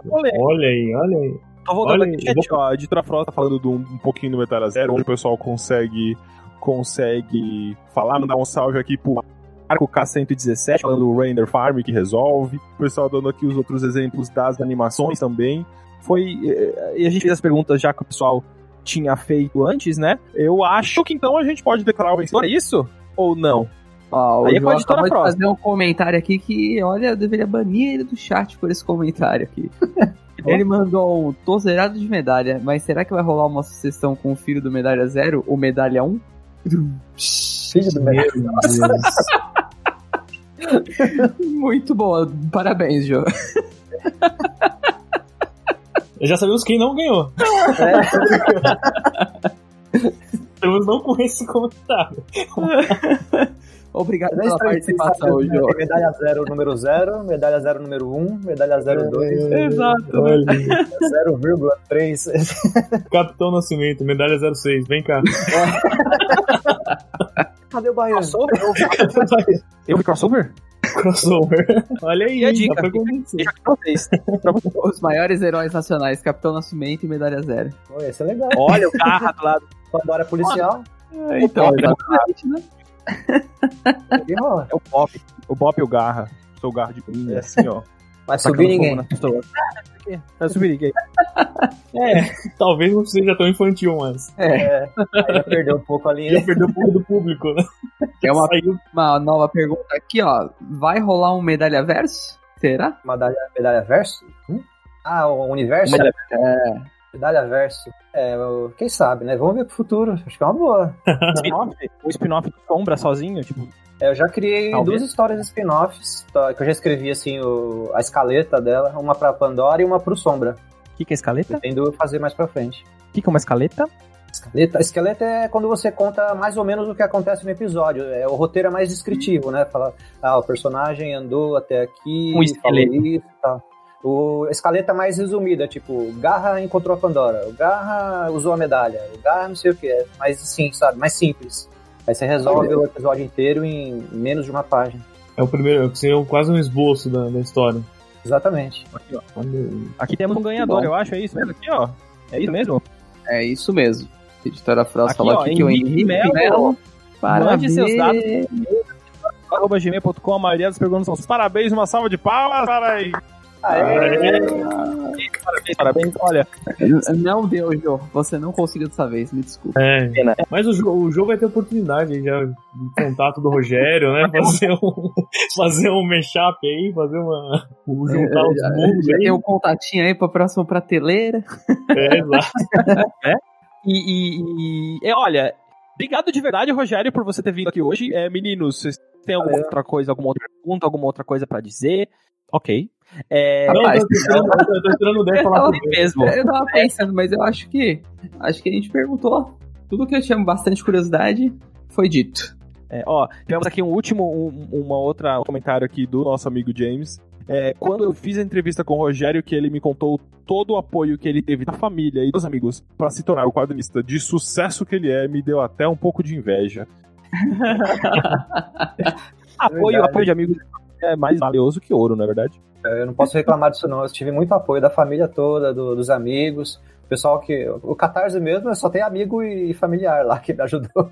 olha, olha aí, olha aí. Tô voltando Olha, aqui, chat, vou... ó, a editora Frota tá falando um, um pouquinho do Metal Zero, onde o pessoal consegue consegue falar, mandar um salve aqui pro Marco K117, falando do Render Farm que resolve. O pessoal dando aqui os outros exemplos das animações também. Foi. Eh, e a gente fez as perguntas já que o pessoal tinha feito antes, né? Eu acho que então a gente pode declarar o vencedor, é isso? Ou não? Ó, Aí é com a editora fazer um comentário aqui que, olha, eu deveria banir ele do chat por esse comentário aqui. Ele mandou um tô zerado de medalha, mas será que vai rolar uma sucessão com o filho do Medalha Zero, o Medalha 1? Filho do Medalha Muito bom, parabéns, Joe. Já sabemos quem não ganhou. É. Pelo menos não com esse comentário. Obrigado pela participação, Jô. Medalha 0, número 0, medalha 0, número 1, um, medalha 0, 2. É, exato. 0,3. Capitão Nascimento, medalha 06, vem cá. Cadê o Baiano? Eu vi crossover? Crossover. Olha aí, e a dica. Dica pra vocês. Os maiores heróis nacionais, Capitão Nascimento e Medalha Zero. Pô, esse é legal. Olha o carro do lado. Pandora policial. É, então, né? É o Pop. O Pop e o Garra. Sou o Garra de é assim, ó. Vai subir ninguém. Vai subir ninguém. É, talvez não seja tão infantil, mas. É. é já perdeu um pouco ali. Já perdeu um pouco do público, né? É uma, uma nova pergunta aqui, ó. Vai rolar um medalha verso? Será? Medalha, medalha verso? Hum? Ah, o universo? Medalha, é. Medalha verso. É, quem sabe, né? Vamos ver pro futuro. Acho que é uma boa. o spin-off do Sombra sozinho, tipo. É, eu já criei Talvez. duas histórias spin-offs, tá, que eu já escrevi, assim, o, a escaleta dela, uma pra Pandora e uma pro Sombra. O que, que é escaleta? Pretendo fazer mais pra frente. O que, que é uma escaleta? Esqueleto, esqueleto é quando você conta mais ou menos o que acontece no episódio. É, o roteiro é mais descritivo, né? Fala, ah, o personagem andou até aqui, um esqueleto. falou isso e tal. O escaleta é mais resumida, tipo, Garra encontrou a Pandora, o Garra usou a medalha, o Garra não sei o que, é mais sim, sabe, mais simples. Aí você resolve o episódio inteiro em menos de uma página. É o primeiro, seria quase um esboço da, da história. Exatamente. Aqui, ó. Aqui temos um ganhador, eu acho, é isso mesmo? Aqui, ó. É isso mesmo? É isso mesmo. A editora Frost falou aqui que o Henrique Melo, Melo mande seus dados arroba gmail.com, a maioria das perguntas são parabéns, uma salva de palmas para aí. Parabéns, parabéns. Olha. Não deu, Jô. Você não conseguiu dessa vez, me desculpa. É, mas o, jogo, o jogo vai ter oportunidade já de contato do Rogério, né? Fazer um, fazer um mashup aí, fazer uma. juntar os mundos já, aí. Tem um contatinho aí pra próxima prateleira. É, exato. é? E, e, e, olha, obrigado de verdade, Rogério, por você ter vindo aqui hoje. É, meninos, vocês têm alguma Valeu. outra coisa, alguma outra pergunta, alguma outra coisa para dizer? Ok. É... Não, eu tô eu esperando o Dan falar mesmo. Eu tava pensando, mas eu acho que acho que a gente perguntou tudo que eu tinha bastante curiosidade foi dito. É, ó, tivemos aqui um último, um, uma outra um comentário aqui do nosso amigo James. É, quando eu fiz a entrevista com o Rogério, que ele me contou todo o apoio que ele teve da família e dos amigos para se tornar o quadrinista de sucesso que ele é, me deu até um pouco de inveja. apoio, apoio de amigos é mais valioso que ouro, não é verdade? Eu não posso reclamar disso não. Eu tive muito apoio da família toda, do, dos amigos. O pessoal que. O Catarse mesmo só tem amigo e familiar lá que me ajudou.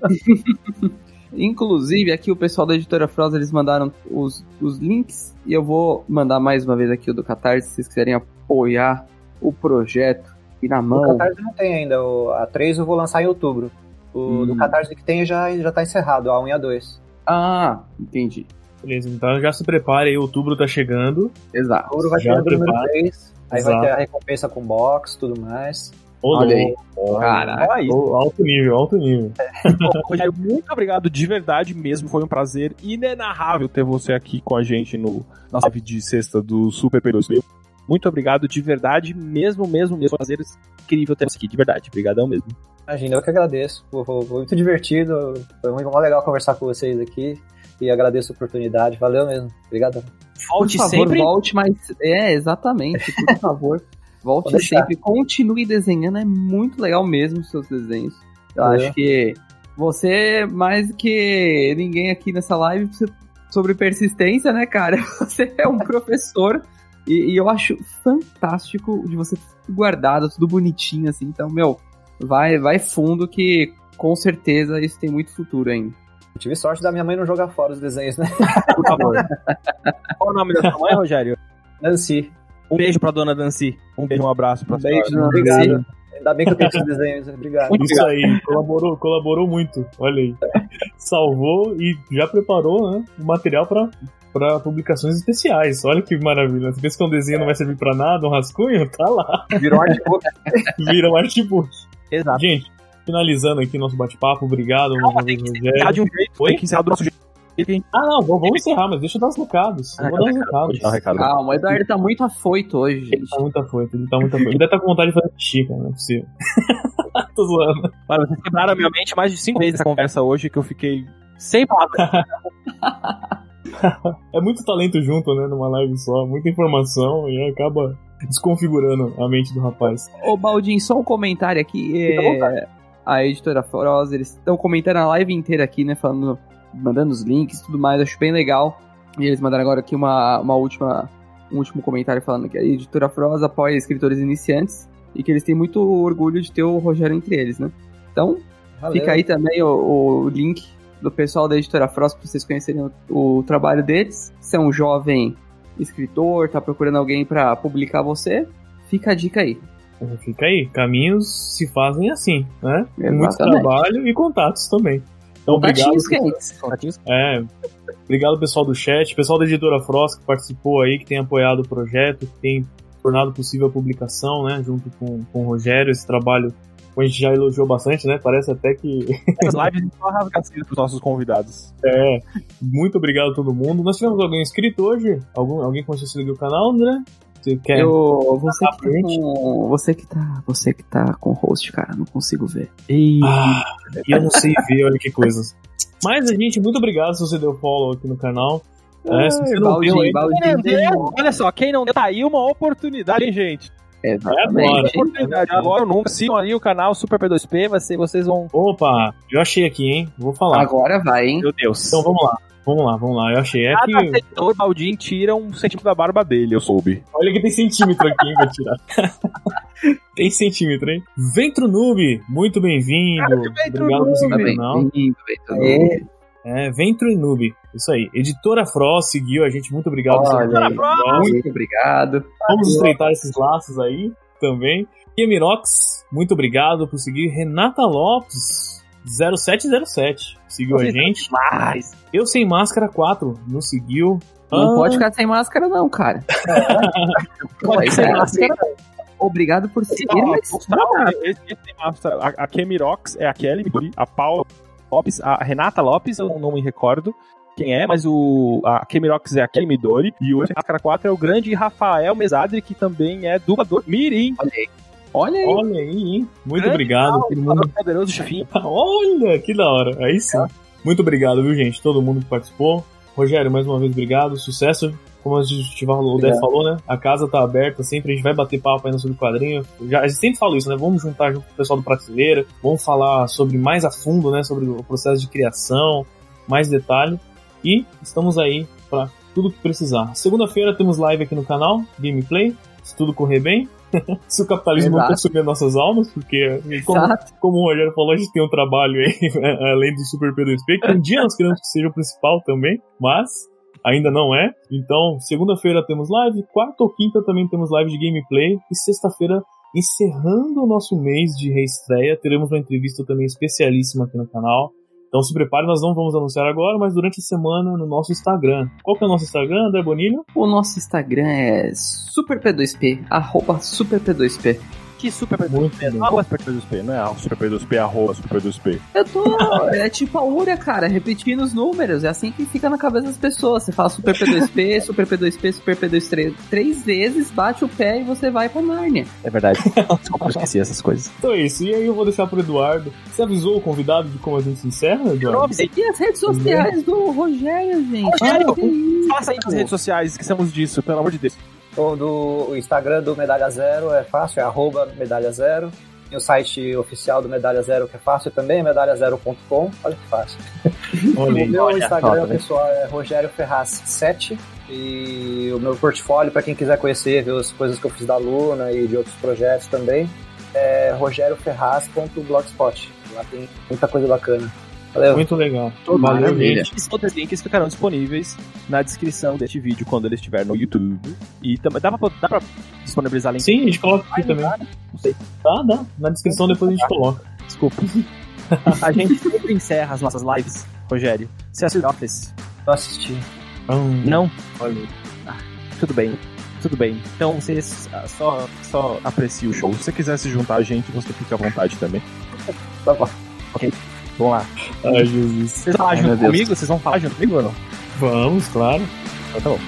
Inclusive, aqui o pessoal da editora Frost, eles mandaram os, os links e eu vou mandar mais uma vez aqui o do Catarse, se vocês quiserem apoiar o projeto e na mão. O Catarse não tem ainda, o, a 3 eu vou lançar em outubro. O hum. do Catarse que tem já, já tá encerrado, a 1 e a 2. Ah, entendi. Beleza, então já se prepare aí, outubro tá chegando. Exato. Outubro vai já ter o número 3, aí Exato. vai ter a recompensa com box tudo mais. Olha aí. Caraca. Alto nível, alto nível. Rogério, muito obrigado de verdade mesmo. Foi um prazer inenarrável ter você aqui com a gente no nossa live de sexta do Super P2000. Muito obrigado de verdade, mesmo, mesmo, mesmo. Prazer incrível ter você aqui, de verdade. Obrigadão mesmo. Imagina, eu que agradeço. Foi, foi muito divertido. Foi muito legal conversar com vocês aqui. E agradeço a oportunidade. Valeu mesmo. Obrigado. Volte por favor, sempre. Volte, mas. É, exatamente. Por favor. Volte sempre, continue desenhando, é muito legal mesmo os seus desenhos. Eu é. acho que você, mais que ninguém aqui nessa live, sobre persistência, né, cara? Você é um professor e, e, eu acho fantástico de você guardado, tudo bonitinho, assim. Então, meu, vai, vai fundo que com certeza isso tem muito futuro ainda. Eu tive sorte da minha mãe não jogar fora os desenhos, né? Por favor. Qual o nome da sua mãe, Rogério? Nancy. Um beijo pra dona Dancy. Um beijo, um abraço pra um beijo, dona Obrigado. Ainda bem que eu tenho esses desenhos, obrigado. Muito Isso aí, colaborou, colaborou muito. Olha aí. Salvou e já preparou né, o material pra, pra publicações especiais. Olha que maravilha. Você pensa que um desenho não vai servir pra nada, um rascunho? Tá lá. Virou um artbook. Vira um artbook. Exato. Gente, finalizando aqui nosso bate-papo, obrigado. Calma, tem que encerrar de um jeito. Oi? Tem que encerrar do nosso jeito. Ah, não, vamos encerrar, mas deixa eu dar os recados. Ah, vou dar os recados. Dar recado. Calma, o Eduardo tá muito afoito hoje, gente. Ele tá muito afoito, ele tá muito afoito. Ele deve estar tá com vontade de fazer xixi, cara, não é possível. Tô zoando. Mano, vocês quebraram a minha mente mais de cinco vezes essa conversa hoje, que eu fiquei Sem palavras. é muito talento junto, né? Numa live só, muita informação e acaba desconfigurando a mente do rapaz. Ô, Baldinho, só um comentário aqui. É... A editora Forosa, eles estão comentando a live inteira aqui, né? Falando, mandando os links e tudo mais, acho bem legal. E eles mandaram agora aqui uma, uma última, um último comentário falando que a editora Froza apoia escritores iniciantes e que eles têm muito orgulho de ter o Rogério entre eles, né? Então, Valeu. fica aí também o, o, link do pessoal da editora Frost para vocês conhecerem o, o, trabalho deles. Se é um jovem escritor, tá procurando alguém para publicar você, fica a dica aí. Fica aí, caminhos se fazem assim, né? Exatamente. Muito trabalho e contatos também. Então, obrigado. É, obrigado pessoal do chat, pessoal da editora Frost que participou aí, que tem apoiado o projeto, que tem tornado possível a publicação, né? Junto com, com o Rogério, esse trabalho a gente já elogiou bastante, né? Parece até que. As lives só rasgacinhas para os nossos convidados. É, muito obrigado a todo mundo. Nós tivemos alguém inscrito hoje? Algum, alguém começou a seguir o canal, André? Você quer? Eu, você, que tá com, você que tá. Você que tá com host, cara, não consigo ver. E... Ah, eu não sei ver, olha que coisas. Mas a gente, muito obrigado se você deu follow aqui no canal. É, se você não Baldinho, Baldinho, olha só, quem não deu, tá aí uma oportunidade, hein, gente? Exatamente. É agora. agora nunca. Sigam ali o canal Super P2P, você, vocês vão. Opa, eu achei aqui, hein? Vou falar. Agora vai, hein? Meu Deus. Então vamos lá. Vamos lá, vamos lá. Eu achei. É Cada que... Baldinho tira um centímetro da barba dele, eu soube. Olha que tem centímetro aqui, hein, pra tirar. tem centímetro, hein? Ventro Noob, muito bem-vindo. Obrigado por canal. Bem-vindo, Ventro. É, Ventro e Noob. Isso aí. Editora Frost seguiu a gente. Muito obrigado. Olha, muito obrigado. Vamos estreitar esses laços aí também. Kemirox, muito obrigado por seguir. Renata Lopes, 0707, seguiu Você a gente. Demais. Eu Sem Máscara 4, nos seguiu. Não ah. pode ficar sem máscara, não, cara. pode sem máscara. Obrigado por seguir. a, a Kemirox é a Kelly, a Paula Lopes, a Renata Lopes, eu não me recordo quem é, mas o a Kemirox é a Kelly Midori e o Máscara 4 é o grande Rafael Mesadri, que também é dublador Mirim. Olha aí. Olha aí. Olha aí, hein? Muito grande obrigado. Todo mundo... poderoso chefinho. Olha, que da hora. Aí sim. É. Muito obrigado, viu, gente? Todo mundo que participou. Rogério, mais uma vez, obrigado. Sucesso. Como a gente o Dé falou, né? A casa tá aberta sempre, a gente vai bater papo aí no sobre quadrinho. Já, a gente sempre fala isso, né? Vamos juntar junto com o pessoal do Prateleira, vamos falar sobre mais a fundo, né? Sobre o processo de criação, mais detalhe. E estamos aí para tudo que precisar. Segunda-feira temos live aqui no canal, gameplay, se tudo correr bem. se o capitalismo Exato. não consumir nossas almas, porque, como, como, o Rogério falou, a gente tem um trabalho aí, além do Super P2P, que um dia nós queremos que seja o principal também, mas ainda não é. Então, segunda-feira temos live, quarta ou quinta também temos live de gameplay, e sexta-feira, encerrando o nosso mês de reestreia, teremos uma entrevista também especialíssima aqui no canal. Então se prepare, nós não vamos anunciar agora, mas durante a semana no nosso Instagram. Qual que é o nosso Instagram, André Bonilho? O nosso Instagram é superp2p, arroba superp2p. Que Super P2P? Não é Super P2P, não é Super P2P, arroba Super P2P. Eu tô. É tipo a URA, cara, repetindo os números. É assim que fica na cabeça das pessoas. Você fala Super P2P, Super P2P, Super P23 três vezes, bate o pé e você vai pra Nárnia. É verdade. Desculpa, eu esqueci essas coisas. Então é isso. E aí eu vou deixar pro Eduardo. Você avisou o convidado de como a gente se encerra, Eduardo? E as redes sociais do Rogério, gente. Rogério, faça aí nas redes sociais, esquecemos disso, pelo amor de Deus. O, do, o Instagram do Medalha Zero é fácil, é arroba Medalha Zero. Tem o site oficial do Medalha Zero que é fácil também, medalhazero.com. Olha que fácil. o meu olha, Instagram top, pessoal é Rogério Ferraz 7. E o meu portfólio, para quem quiser conhecer, ver as coisas que eu fiz da Luna e de outros projetos também, é rogerioferraz.blogspot. Lá tem muita coisa bacana. Valeu. Muito legal. Valeu, gente. Todos os links ficarão disponíveis na descrição deste vídeo quando ele estiver no YouTube. E também dá pra, dá pra disponibilizar link? Sim, a gente coloca aqui também. Não sei. Tá, dá. Na descrição depois a gente coloca. Desculpa. a gente sempre encerra as nossas lives, Rogério. Você assistiu Office? Não assisti. Hum. Não? Olha. Ah, tudo bem. Tudo bem. Então você só, só aprecia o show. Se você quiser se juntar a gente, você fica à vontade também. Tá bom. Ok. Vamos lá. Ai, Jesus. Vocês vão falar junto comigo? Vocês vão falar junto comigo ou não? Vamos, claro. Então tá bom.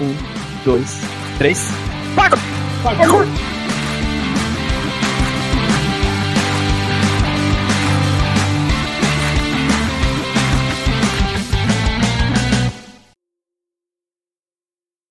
um, dois, três. Parkour! Parkour!